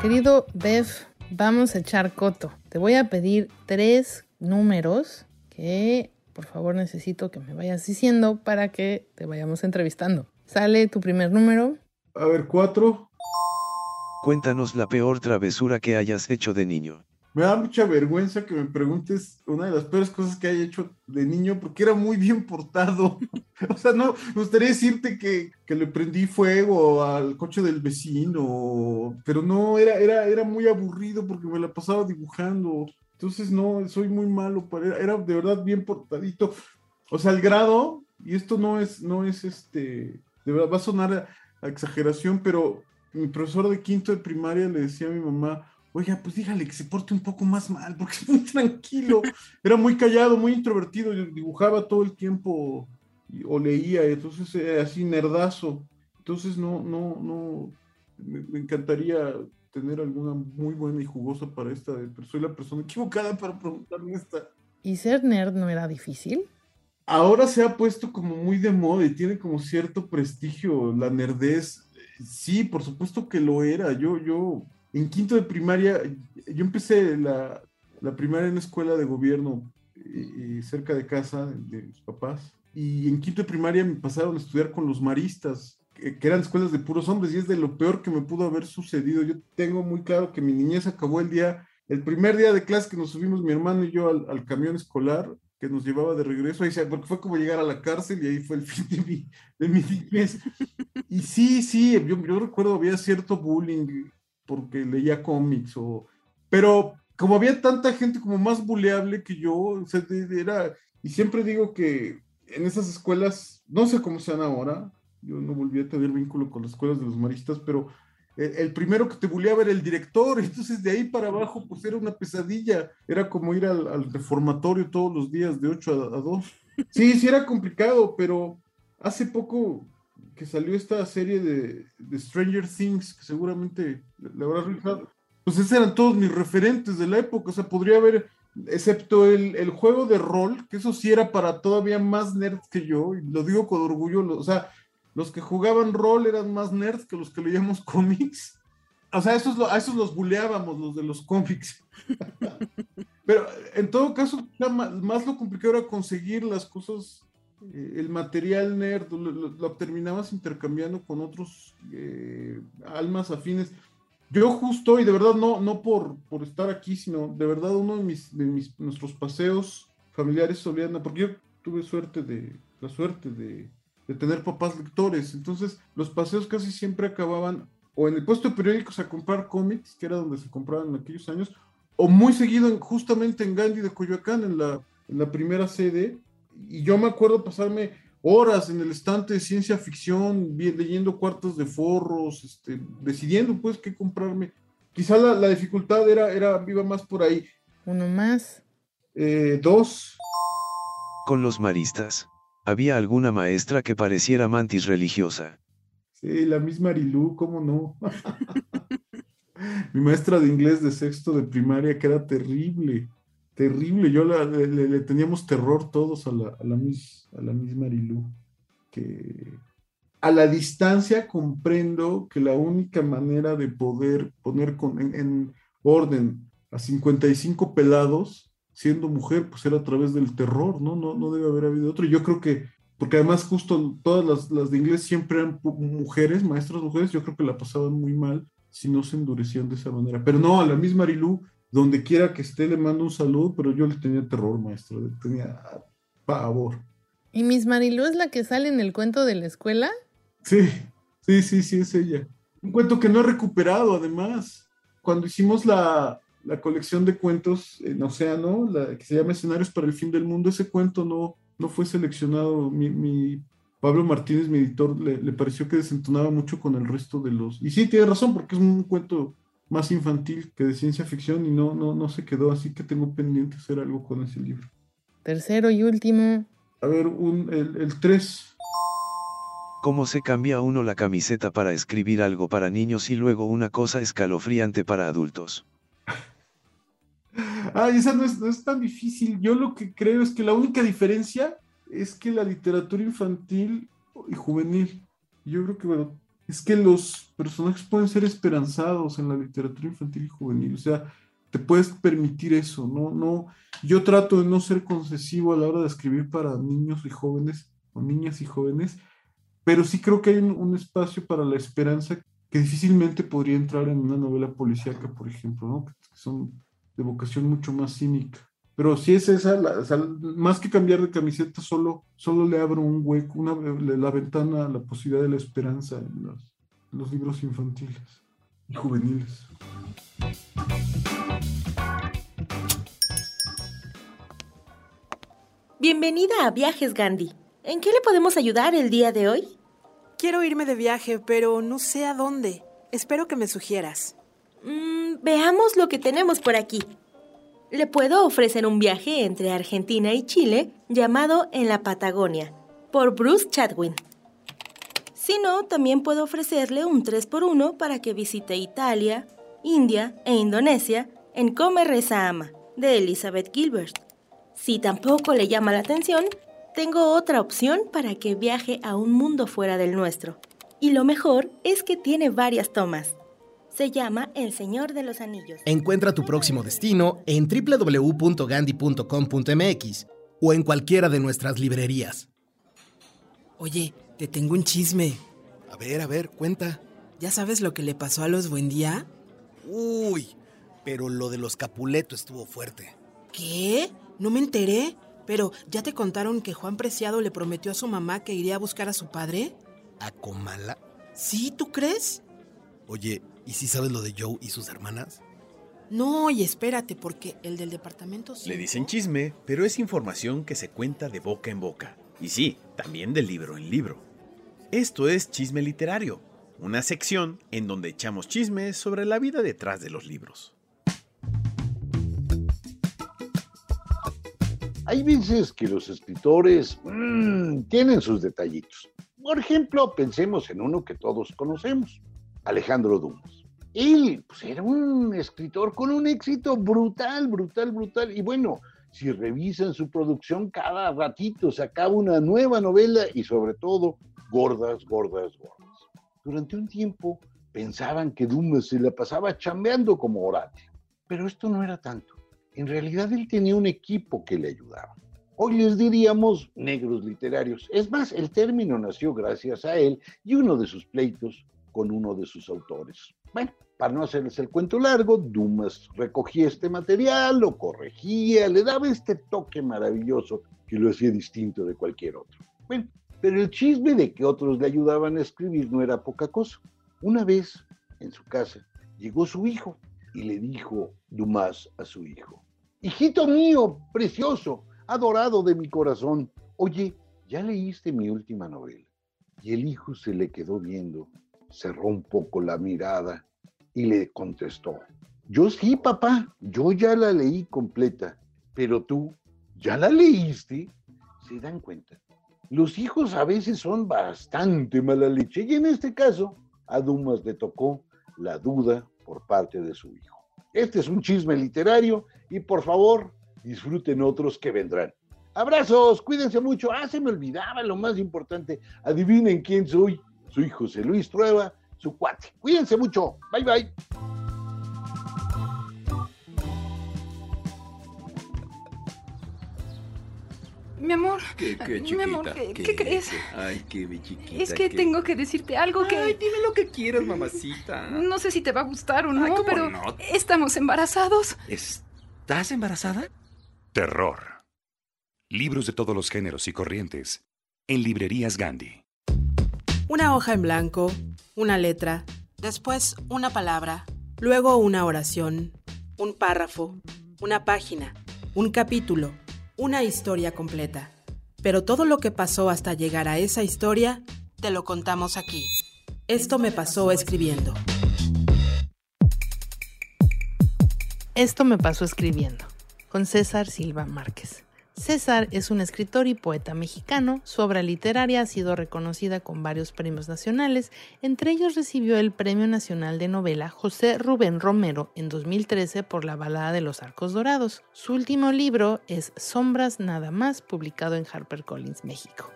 Querido Bev, vamos a echar coto. Te voy a pedir tres números que por favor necesito que me vayas diciendo para que te vayamos entrevistando. Sale tu primer número. A ver, cuatro. Cuéntanos la peor travesura que hayas hecho de niño. Me da mucha vergüenza que me preguntes una de las peores cosas que haya hecho de niño, porque era muy bien portado. o sea, no, me gustaría decirte que, que, le prendí fuego al coche del vecino, pero no, era, era, era muy aburrido porque me la pasaba dibujando. Entonces, no, soy muy malo para. Era de verdad bien portadito. O sea, el grado, y esto no es, no es este. De verdad, va a sonar a, a exageración, pero mi profesor de quinto de primaria le decía a mi mamá oiga, pues dígale que se porte un poco más mal, porque es muy tranquilo. Era muy callado, muy introvertido, dibujaba todo el tiempo o leía, entonces era así nerdazo. Entonces no, no, no, me, me, encantaría tener alguna muy buena y jugosa para esta, pero soy la persona equivocada para preguntarme esta. ¿Y ser nerd no era difícil? Ahora se ha puesto como muy de moda y tiene como cierto prestigio la nerdez. Sí, por supuesto que lo era. Yo, yo, en quinto de primaria, yo empecé la, la primaria en la escuela de gobierno y, y cerca de casa de, de, mis papás. Y en quinto de primaria me pasaron a estudiar con los maristas, que, que, eran escuelas de puros hombres, y es de lo peor que me pudo haber sucedido. Yo tengo muy claro que mi niñez acabó el día, el primer día de clase que nos subimos mi hermano y yo al, al camión escolar que nos llevaba de regreso, ahí, porque fue como llegar a la cárcel y ahí fue el fin de mi, de mi niñez. Y sí, sí, yo, yo recuerdo había cierto bullying porque leía cómics o... Pero como había tanta gente como más buleable que yo, o sea, era... Y siempre digo que en esas escuelas, no sé cómo sean ahora, yo no volví a tener vínculo con las escuelas de los maristas, pero el, el primero que te buleaba era el director, entonces de ahí para abajo pues era una pesadilla, era como ir al, al reformatorio todos los días de 8 a, a 2. Sí, sí era complicado, pero hace poco que salió esta serie de, de, Stranger Things, que seguramente le habrá realizado. Pues esos eran todos mis referentes de la época. O sea, podría haber, excepto el, el juego de rol, que eso sí era para todavía más nerds que yo, y lo digo con orgullo. lo- o sea, los que jugaban rol eran más nerds que los que leíamos cómics. O sea, esos, a esos los buleábamos, los de los cómics. Pero en todo caso, ma- más, lo complicado era conseguir las cosas, eh, el material nerd, lo, lo- lo terminabas intercambiando con otros eh, almas afines. Yo justo, y de verdad no, no por, por estar aquí, sino de verdad uno de mis, de mis nuestros paseos familiares solían, porque yo tuve suerte de, la suerte de, de tener papás lectores, entonces los paseos casi siempre acababan o en el puesto de periódicos a comprar cómics, que era donde se compraban en aquellos años, o muy seguido en- justamente en Gandhi de Coyoacán, en la, en la primera sede, y yo me acuerdo pasarme horas en el estante de ciencia ficción, leyendo cuartos de forros, este, decidiendo pues qué comprarme. Quizá la, la dificultad era, era, iba más por ahí. Uno más. Eh, dos. Con los maristas. ¿Había alguna maestra que pareciera mantis religiosa? Sí, la misma Arilú, ¿cómo no? Mi maestra de inglés de sexto de primaria, que era terrible, terrible. Yo la- le, le- teníamos terror todos a la, a la, mis- a la misma Arilú. Que a la distancia comprendo que la única manera de poder poner con- en, en orden a 55 pelados, siendo mujer, pues era a través del terror, ¿no? No, no debe haber habido otro. Yo creo que porque además justo todas las, las de inglés siempre eran mujeres, maestras mujeres, yo creo que la pasaban muy mal si no se endurecían de esa manera. Pero no, a la misma Arilú, donde quiera que esté, le mando un saludo, pero yo le tenía terror, maestro, le tenía pavor. ¿Y Miss Marilú es la que sale en el cuento de la escuela? Sí, sí, sí, sí, es ella. Un cuento que no he recuperado, además. Cuando hicimos la, la colección de cuentos en Océano, la que se llama Escenarios para el Fin del Mundo, ese cuento no, no fue seleccionado. Mi, mi Pablo Martínez, mi editor, le, le pareció que desentonaba mucho con el resto de los... Y sí, tiene razón, porque es un cuento más infantil que de ciencia ficción y no, no, no se quedó, así que tengo pendiente hacer algo con ese libro. Tercero y último. A ver, un, el 3. ¿Cómo se cambia uno la camiseta para escribir algo para niños y luego una cosa escalofriante para adultos? Ay, esa no es, no es tan difícil. Yo lo que creo es que la única diferencia es que la literatura infantil y juvenil, yo creo que, bueno, es que los personajes pueden ser esperanzados en la literatura infantil y juvenil. O sea, te puedes permitir eso, ¿no? no yo trato de no ser concesivo a la hora de escribir para niños y jóvenes, o niñas y jóvenes, pero sí creo que hay un, un espacio para la esperanza que difícilmente podría entrar en una novela policíaca, por ejemplo, ¿no? Que son de vocación mucho más cínica. Pero si es esa, la- o sea, más que cambiar de camiseta, solo, solo le abro un hueco, una, la ventana a la posibilidad de la esperanza en los, en los libros infantiles y juveniles. Bienvenida a Viajes Gandhi. ¿En qué le podemos ayudar el día de hoy? Quiero irme de viaje, pero no sé a dónde. Espero que me sugieras. Mm, veamos lo que tenemos por aquí. Le puedo ofrecer un viaje entre Argentina y Chile llamado En la Patagonia, por Bruce Chatwin. Si no, también puedo ofrecerle un 3x1 para que visite Italia, India e Indonesia en Come Reza Ama, de Elizabeth Gilbert. Si tampoco le llama la atención, tengo otra opción para que viaje a un mundo fuera del nuestro. Y lo mejor es que tiene varias tomas. Se llama El Señor de los Anillos. Encuentra tu próximo destino en www.gandhi.com.mx o en cualquiera de nuestras librerías. Oye, te tengo un chisme. A ver, a ver, cuenta. ¿Ya sabes lo que le pasó a los Buendía? Uy, pero lo de los Capuleto estuvo fuerte. ¿Qué? No me enteré. Pero, ¿ya te contaron que Juan Preciado le prometió a su mamá que iría a buscar a su padre? ¿A Comala? ¿Sí? ¿Tú crees? Oye, ¿y si sabes lo de Joe y sus hermanas? No, y espérate, porque el del departamento... Le dicen chisme, pero es información que se cuenta de boca en boca. Y sí, también de libro en libro. Esto es Chisme Literario, una sección en donde echamos chismes sobre la vida detrás de los libros. Hay veces que los escritores mm, tienen sus detallitos. Por ejemplo, pensemos en uno que todos conocemos, Alejandro Dumas. Él pues, era un escritor con un éxito brutal, brutal, brutal. Y bueno, si revisan su producción, cada ratito sacaba una nueva novela y sobre todo, gordas, gordas, gordas. Durante un tiempo pensaban que Dumas se la pasaba chambeando como Horatio, pero esto no era tanto. En realidad él tenía un equipo que le ayudaba. Hoy les diríamos negros literarios. Es más, el término nació gracias a él y uno de sus pleitos con uno de sus autores. Bueno, para no hacerles el cuento largo, Dumas recogía este material, lo corregía, le daba este toque maravilloso que lo hacía distinto de cualquier otro. Bueno, pero el chisme de que otros le ayudaban a escribir no era poca cosa. Una vez, en su casa, llegó su hijo y le dijo Dumas a su hijo, Hijito mío, precioso, adorado de mi corazón, oye, ¿ya leíste mi última novela? Y el hijo se le quedó viendo, cerró un poco la mirada y le contestó, yo sí, papá, yo ya la leí completa, pero tú, ¿ya la leíste? ¿Se dan cuenta? Los hijos a veces son bastante mala leche y en este caso a Dumas le tocó la duda por parte de su hijo. Este es un chisme literario y por favor disfruten otros que vendrán. Abrazos, cuídense mucho. Ah, se me olvidaba lo más importante. Adivinen quién soy. Soy José Luis Trueba, su cuate. Cuídense mucho. Bye bye. Mi amor. ¿Qué, qué, Mi amor, ¿qué, qué crees? Ay, qué mi chiquita. Es que qué- tengo que decirte algo que... Ay, dime lo que quieras, mamacita. No sé si te va a gustar o no, Ay, ¿cómo pero no? estamos embarazados. ¿Estás embarazada? Terror. Libros de todos los géneros y corrientes. En librerías Gandhi. Una hoja en blanco, una letra, Después, una palabra. luego una oración, un párrafo, una página, un capítulo, una historia completa. Pero todo lo que pasó hasta llegar a esa historia, Te lo contamos aquí. esto me pasó escribiendo. Esto me pasó escribiendo, con César Silva Márquez. César es un escritor y poeta mexicano. Su obra literaria ha sido reconocida con varios premios nacionales. Entre ellos recibió el Premio Nacional de Novela José Rubén Romero en 2013 por la balada de los Arcos Dorados. Su último libro es Sombras Nada más, publicado en HarperCollins México.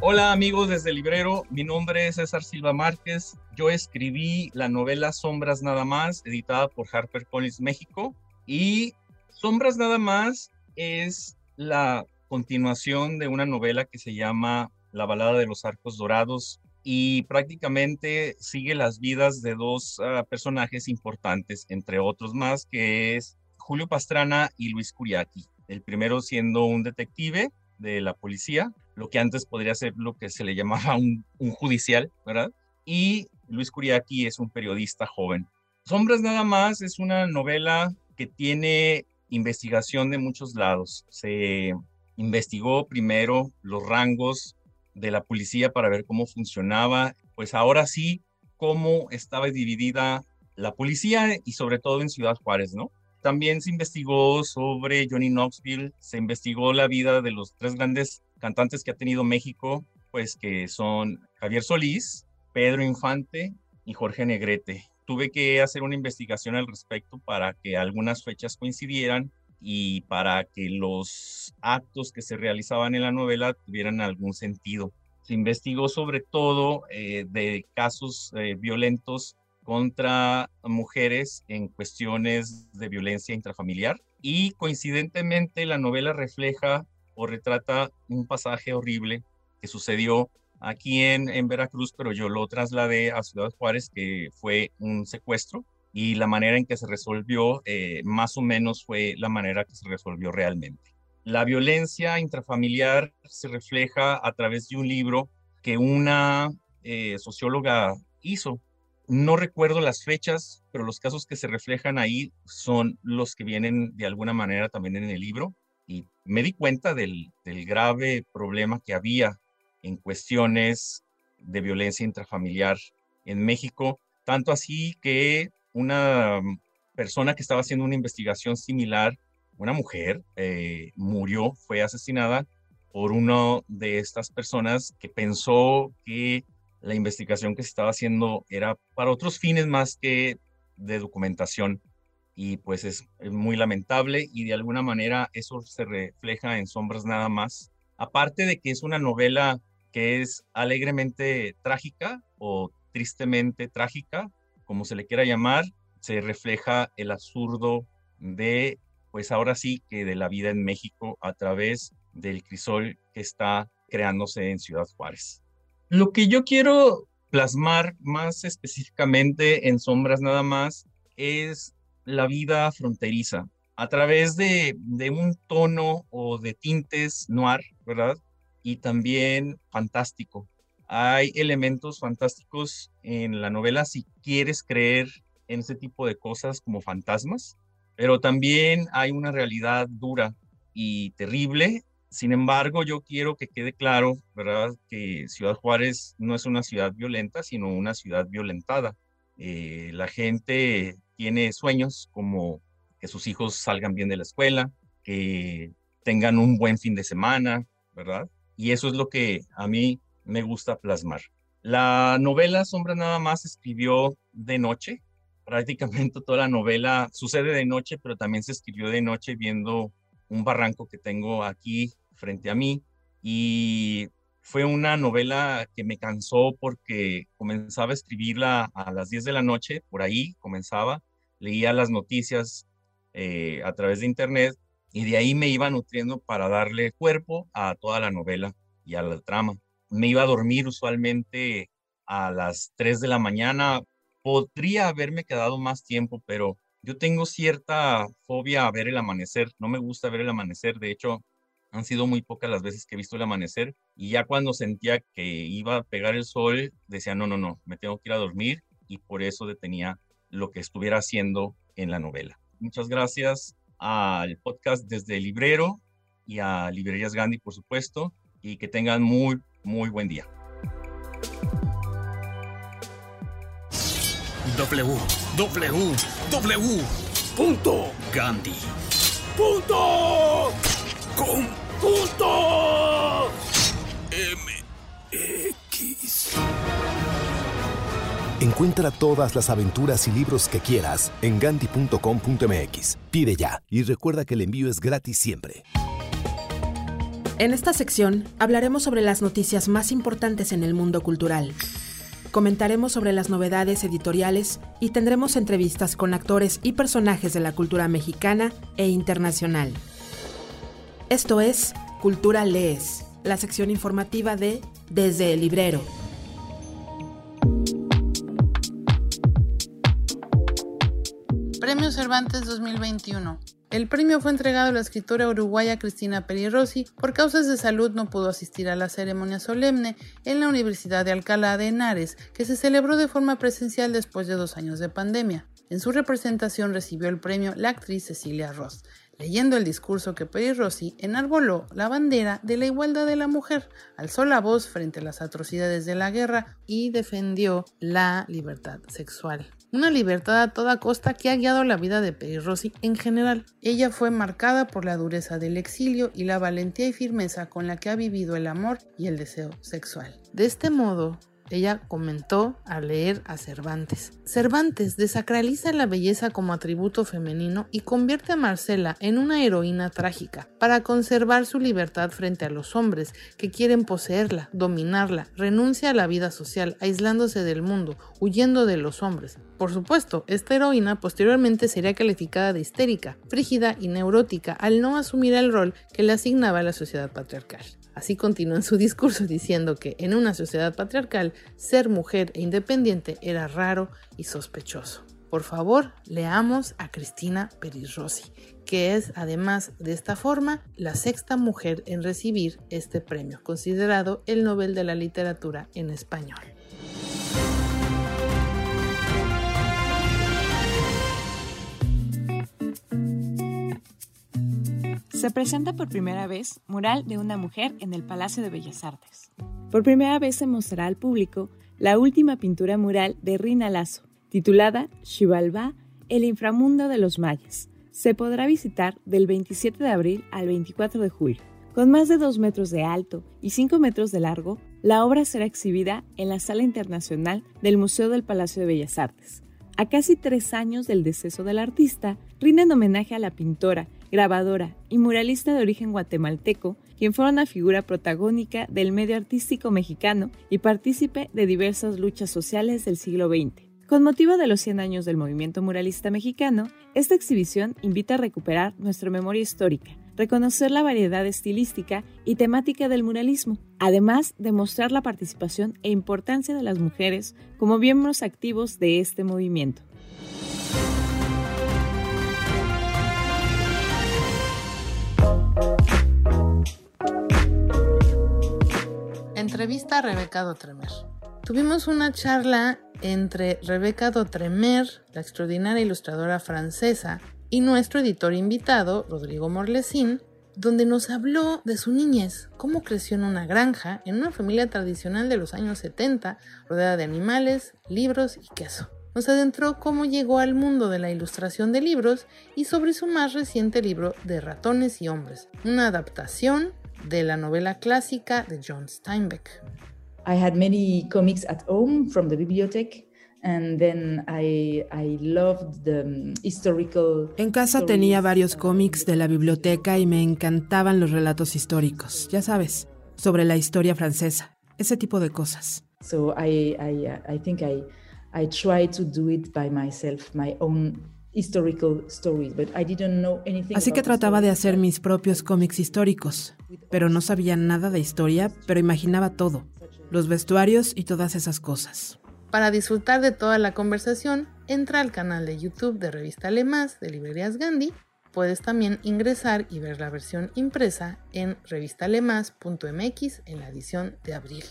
Hola amigos desde librero, mi nombre es César Silva Márquez. Yo escribí la novela Sombras Nada más, editada por HarperCollins México. Y Sombras Nada más es la continuación de una novela que se llama La balada de los arcos dorados y prácticamente sigue las vidas de dos ah, personajes importantes, entre otros más, que es Julio Pastrana y Luis Curiaki. El primero siendo un detective de la policía, lo que antes podría ser lo que se le llamaba un, un judicial, ¿verdad? Y Luis Curiaki es un periodista joven. Sombras nada más es una novela que tiene investigación de muchos lados. Se investigó primero los rangos de la policía para ver cómo funcionaba, pues ahora sí, cómo estaba dividida la policía y sobre todo en Ciudad Juárez, ¿no? También se investigó sobre Johnny Knoxville, se investigó la vida de los tres grandes cantantes que ha tenido México, pues que son Javier Solís, Pedro Infante y Jorge Negrete. Tuve que hacer una investigación al respecto para que algunas fechas coincidieran y para que los actos que se realizaban en la novela tuvieran algún sentido. Se investigó sobre todo eh, de casos eh, violentos contra mujeres en cuestiones de violencia intrafamiliar y coincidentemente la novela refleja o retrata un pasaje horrible que sucedió aquí en, en Veracruz, pero yo lo trasladé a Ciudad Juárez, que fue un secuestro y la manera en que se resolvió eh, más o menos fue la manera que se resolvió realmente. La violencia intrafamiliar se refleja a través de un libro que una eh, socióloga hizo. No recuerdo las fechas, pero los casos que se reflejan ahí son los que vienen de alguna manera también en el libro. Y me di cuenta del, del grave problema que había en cuestiones de violencia intrafamiliar en México, tanto así que una persona que estaba haciendo una investigación similar, una mujer, eh, murió, fue asesinada por una de estas personas que pensó que la investigación que se estaba haciendo era para otros fines más que de documentación y pues es, es muy lamentable y de alguna manera eso se refleja en Sombras nada más. Aparte de que es una novela que es alegremente trágica o tristemente trágica, como se le quiera llamar, se refleja el absurdo de, pues ahora sí, que de la vida en México a través del crisol que está creándose en Ciudad Juárez. Lo que yo quiero plasmar más específicamente en Sombras nada más es la vida fronteriza a través de, un tono o de tintes noir, ¿verdad? Y también fantástico. Hay elementos fantásticos en la novela si quieres creer en ese tipo de cosas como fantasmas, pero también hay una realidad dura y terrible. Sin embargo, yo quiero que quede claro, ¿verdad?, que Ciudad Juárez no es una ciudad violenta, sino una ciudad violentada. Eh, la gente tiene sueños como que sus hijos salgan bien de la escuela, que tengan un buen fin de semana, ¿verdad? Y eso es lo que a mí me gusta plasmar. La novela Sombra nada más escribió de noche, prácticamente toda la novela sucede de noche, pero también se escribió de noche viendo un barranco que tengo aquí frente a mí y fue una novela que me cansó porque comenzaba a escribirla a las 10 de la noche, por ahí comenzaba, leía las noticias eh, a través de internet y de ahí me iba nutriendo para darle cuerpo a toda la novela y a la trama. Me iba a dormir usualmente a las 3 de la mañana. Podría haberme quedado más tiempo, pero yo tengo cierta fobia a ver el amanecer. No me gusta ver el amanecer. De hecho, han sido muy pocas las veces que he visto el amanecer y ya cuando sentía que iba a pegar el sol, decía, no, no, no, me tengo que ir a dormir y por eso detenía lo que estuviera haciendo en la novela. Muchas gracias al podcast desde el Librero y a Librerías Gandhi, por supuesto, y que tengan muy, muy buen día. W. Encuentra todas las aventuras y libros que quieras en gandhi.com.mx. Pide ya y recuerda que el envío es gratis siempre. En esta sección hablaremos sobre las noticias más importantes en el mundo cultural. Comentaremos sobre las novedades editoriales y tendremos entrevistas con actores y personajes de la cultura mexicana e internacional. Esto es Cultura Lees, la sección informativa de Desde el Librero. Premio Cervantes 2021. El premio fue entregado a la escritora uruguaya Cristina Peri Rossi. Por causas de salud no pudo asistir a la ceremonia solemne en la Universidad de Alcalá de Henares, que se celebró de forma presencial después de dos años de pandemia. En su representación recibió el premio la actriz Cecilia Ross, leyendo el discurso que Peri Rossi enarboló la bandera de la igualdad de la mujer, alzó la voz frente a las atrocidades de la guerra y defendió la libertad sexual. Una libertad a toda costa que ha guiado la vida de Peri Rossi en general. Ella fue marcada por la dureza del exilio y la valentía y firmeza con la que ha vivido el amor y el deseo sexual. De este modo, ella comentó al leer a Cervantes. Cervantes desacraliza la belleza como atributo femenino y convierte a Marcela en una heroína trágica para conservar su libertad frente a los hombres que quieren poseerla, dominarla, renuncia a la vida social, aislándose del mundo, huyendo de los hombres. Por supuesto, esta heroína posteriormente sería calificada de histérica, frígida y neurótica al no asumir el rol que le asignaba la sociedad patriarcal. Así continúa en su discurso diciendo que en una sociedad patriarcal ser mujer e independiente era raro y sospechoso. Por favor, leamos a Cristina Perirossi, que es además de esta forma la sexta mujer en recibir este premio, considerado el Nobel de la Literatura en español. Se presenta por primera vez Mural de una mujer en el Palacio de Bellas Artes. Por primera vez se mostrará al público la última pintura mural de Rina Lazo, titulada Xibalbá, el inframundo de los mayas. Se podrá visitar del 27 de abril al 24 de julio. Con más de 2 metros de alto y 5 metros de largo, la obra será exhibida en la Sala Internacional del Museo del Palacio de Bellas Artes. A casi tres años del deceso del artista, rinden homenaje a la pintora, grabadora y muralista de origen guatemalteco, quien fue una figura protagónica del medio artístico mexicano y partícipe de diversas luchas sociales del siglo XX. Con motivo de los 100 años del movimiento muralista mexicano, esta exhibición invita a recuperar nuestra memoria histórica, reconocer la variedad estilística y temática del muralismo, además de mostrar la participación e importancia de las mujeres como miembros activos de este movimiento. Entrevista a Rebeca Dotremer. Tuvimos una charla entre Rebeca Dotremer, la extraordinaria ilustradora francesa, y nuestro editor invitado, Rodrigo Morlesín, donde nos habló de su niñez, cómo creció en una granja, en una familia tradicional de los años 70, rodeada de animales, libros y queso. Nos adentró cómo llegó al mundo de la ilustración de libros y sobre su más reciente libro de ratones y hombres, una adaptación de la novela clásica de John Steinbeck. I had many comics at home from the bibliothèque. And then I, I loved the um, historical En casa tenía varios cómics de la biblioteca y me encantaban los relatos históricos, ya sabes, sobre la historia francesa, ese tipo de cosas. So I, I, I think I, I tried to do it by myself, my own historical stories, but I didn't know anything Así que trataba de hacer mis propios cómics históricos, pero no sabía nada de historia, pero imaginaba todo, los vestuarios y todas esas cosas. Para disfrutar de toda la conversación, entra al canal de YouTube de Revista Le Más de Librerías Gandhi. Puedes también ingresar y ver la versión impresa en revistalemas.mx en la edición de abril.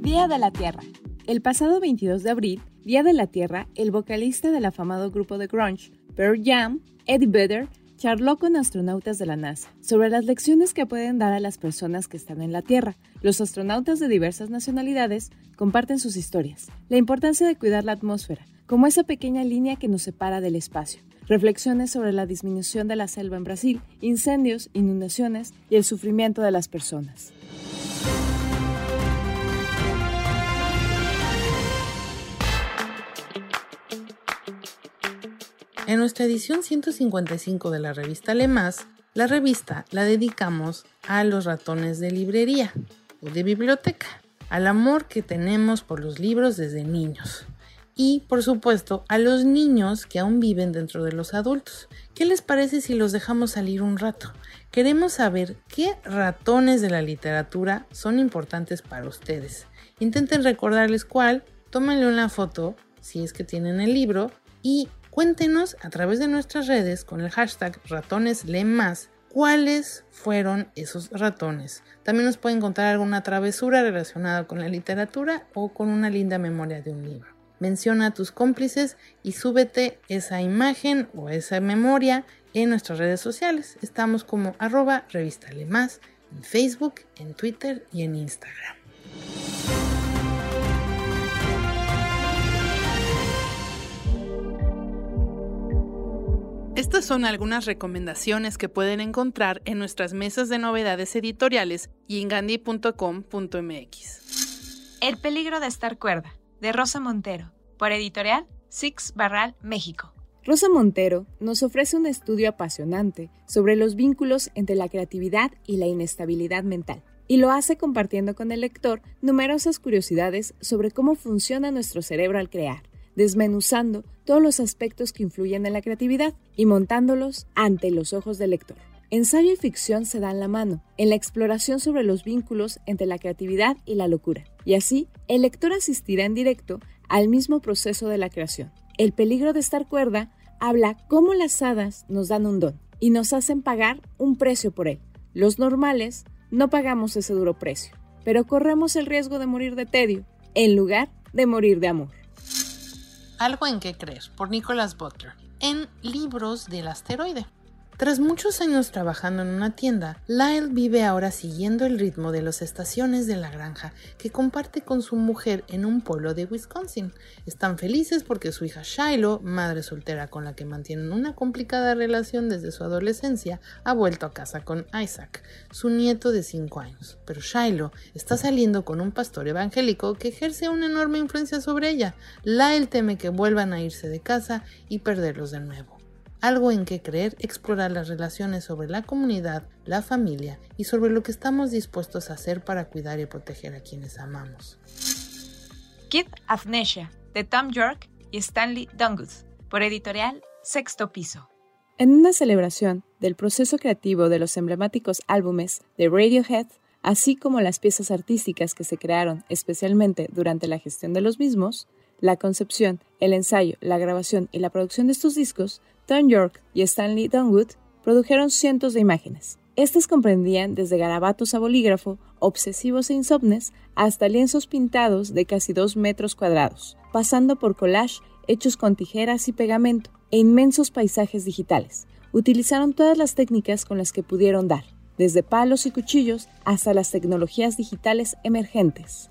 Día de la Tierra. El pasado 22 de abril, Día de la Tierra, el vocalista del afamado grupo de grunge Pearl Jam, Eddie Vedder, charló con astronautas de la NASA sobre las lecciones que pueden dar a las personas que están en la Tierra. Los astronautas de diversas nacionalidades comparten sus historias, la importancia de cuidar la atmósfera, como esa pequeña línea que nos separa del espacio, reflexiones sobre la disminución de la selva en Brasil, incendios, inundaciones y el sufrimiento de las personas. En nuestra edición 155 de la revista Le Más, la revista la dedicamos a los ratones de librería o de biblioteca, al amor que tenemos por los libros desde niños y, por supuesto, a los niños que aún viven dentro de los adultos. ¿Qué les parece si los dejamos salir un rato? Queremos saber qué ratones de la literatura son importantes para ustedes. Intenten recordarles cuál, tómenle una foto si es que tienen el libro y Cuéntenos a través de nuestras redes con el hashtag ratoneslemas cuáles fueron esos ratones. También nos pueden contar alguna travesura relacionada con la literatura o con una linda memoria de un libro. Menciona a tus cómplices y súbete esa imagen o esa memoria en nuestras redes sociales. Estamos como arroba revista en Facebook, en Twitter y en Instagram. Estas son algunas recomendaciones que pueden encontrar en nuestras mesas de novedades editoriales y en gandhi.com.mx. El peligro de estar cuerda, de Rosa Montero, por editorial Six Barral, México. Rosa Montero nos ofrece un estudio apasionante sobre los vínculos entre la creatividad y la inestabilidad mental, y lo hace compartiendo con el lector numerosas curiosidades sobre cómo funciona nuestro cerebro al crear desmenuzando todos los aspectos que influyen en la creatividad y montándolos ante los ojos del lector. Ensayo y ficción se dan la mano en la exploración sobre los vínculos entre la creatividad y la locura, y así el lector asistirá en directo al mismo proceso de la creación. El peligro de estar cuerda habla cómo las hadas nos dan un don y nos hacen pagar un precio por él. Los normales no pagamos ese duro precio, pero corremos el riesgo de morir de tedio en lugar de morir de amor. Algo en qué creer, por Nicholas Butler, en Libros del Asteroide. Tras muchos años trabajando en una tienda, Lyle vive ahora siguiendo el ritmo de las estaciones de la granja que comparte con su mujer en un pueblo de Wisconsin. Están felices porque su hija Shiloh, madre soltera con la que mantienen una complicada relación desde su adolescencia, ha vuelto a casa con Isaac, su nieto de 5 años. Pero Shiloh está saliendo con un pastor evangélico que ejerce una enorme influencia sobre ella. Lyle teme que vuelvan a irse de casa y perderlos de nuevo algo en que creer, explorar las relaciones sobre la comunidad, la familia y sobre lo que estamos dispuestos a hacer para cuidar y proteger a quienes amamos. Kid Amnesia, de Tom York y Stanley Dungus, por editorial Sexto Piso. En una celebración del proceso creativo de los emblemáticos álbumes de Radiohead, así como las piezas artísticas que se crearon especialmente durante la gestión de los mismos, la concepción, el ensayo, la grabación y la producción de estos discos, Tom York y Stanley Dunwood produjeron cientos de imágenes. Estas comprendían desde garabatos a bolígrafo, obsesivos e insomnes, hasta lienzos pintados de casi dos metros cuadrados, pasando por collage hechos con tijeras y pegamento, e inmensos paisajes digitales. Utilizaron todas las técnicas con las que pudieron dar, desde palos y cuchillos hasta las tecnologías digitales emergentes.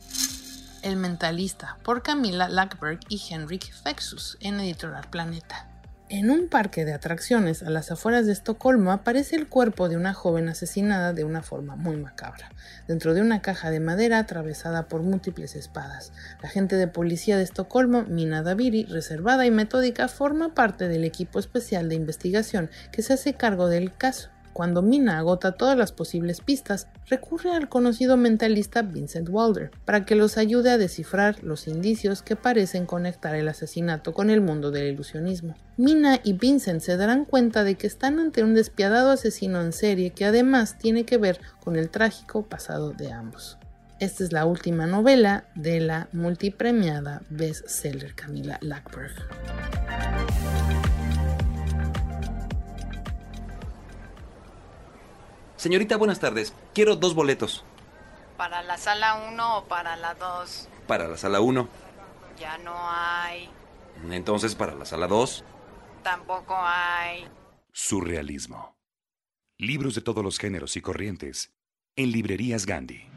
El Mentalista, por Camila Lackberg y Henrik Fexus, en Editorial Planeta. En un parque de atracciones a las afueras de Estocolmo aparece el cuerpo de una joven asesinada de una forma muy macabra, dentro de una caja de madera atravesada por múltiples espadas. La agente de policía de Estocolmo, Mina Daviri, reservada y metódica, forma parte del equipo especial de investigación que se hace cargo del caso. Cuando Mina agota todas las posibles pistas, recurre al conocido mentalista Vincent Wilder para que los ayude a descifrar los indicios que parecen conectar el asesinato con el mundo del ilusionismo. Mina y Vincent se darán cuenta de que están ante un despiadado asesino en serie que además tiene que ver con el trágico pasado de ambos. Esta es la última novela de la multipremiada bestseller Camila Lackberg. Señorita, buenas tardes. Quiero dos boletos. ¿Para la sala 1 o para la 2? Para la sala 1. Ya no hay. Entonces, para la sala 2. Tampoco hay. Surrealismo. Libros de todos los géneros y corrientes. En librerías Gandhi.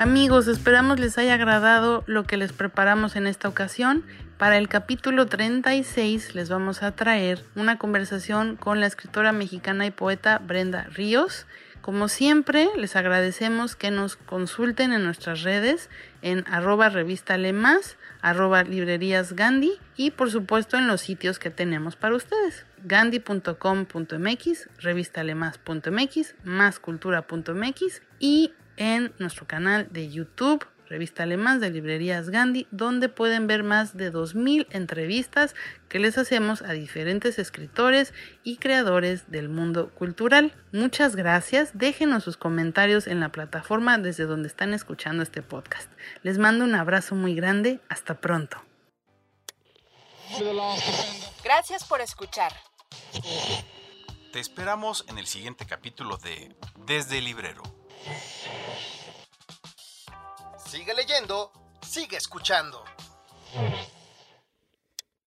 Amigos, esperamos les haya agradado lo que les preparamos en esta ocasión. Para el capítulo 36 les vamos a traer una conversación con la escritora mexicana y poeta Brenda Ríos. Como siempre, les agradecemos que nos consulten en nuestras redes en arroba revista Lemas, arroba librerías Gandhi y por supuesto en los sitios que tenemos para ustedes. Gandhi.com.mx, revistalemas.mx, máscultura.mx y en nuestro canal de YouTube, Revista Alemán de Librerías Gandhi, donde pueden ver más de 2.000 entrevistas que les hacemos a diferentes escritores y creadores del mundo cultural. Muchas gracias, déjenos sus comentarios en la plataforma desde donde están escuchando este podcast. Les mando un abrazo muy grande, hasta pronto. Gracias por escuchar. Te esperamos en el siguiente capítulo de Desde el Librero. Sigue leyendo, sigue escuchando.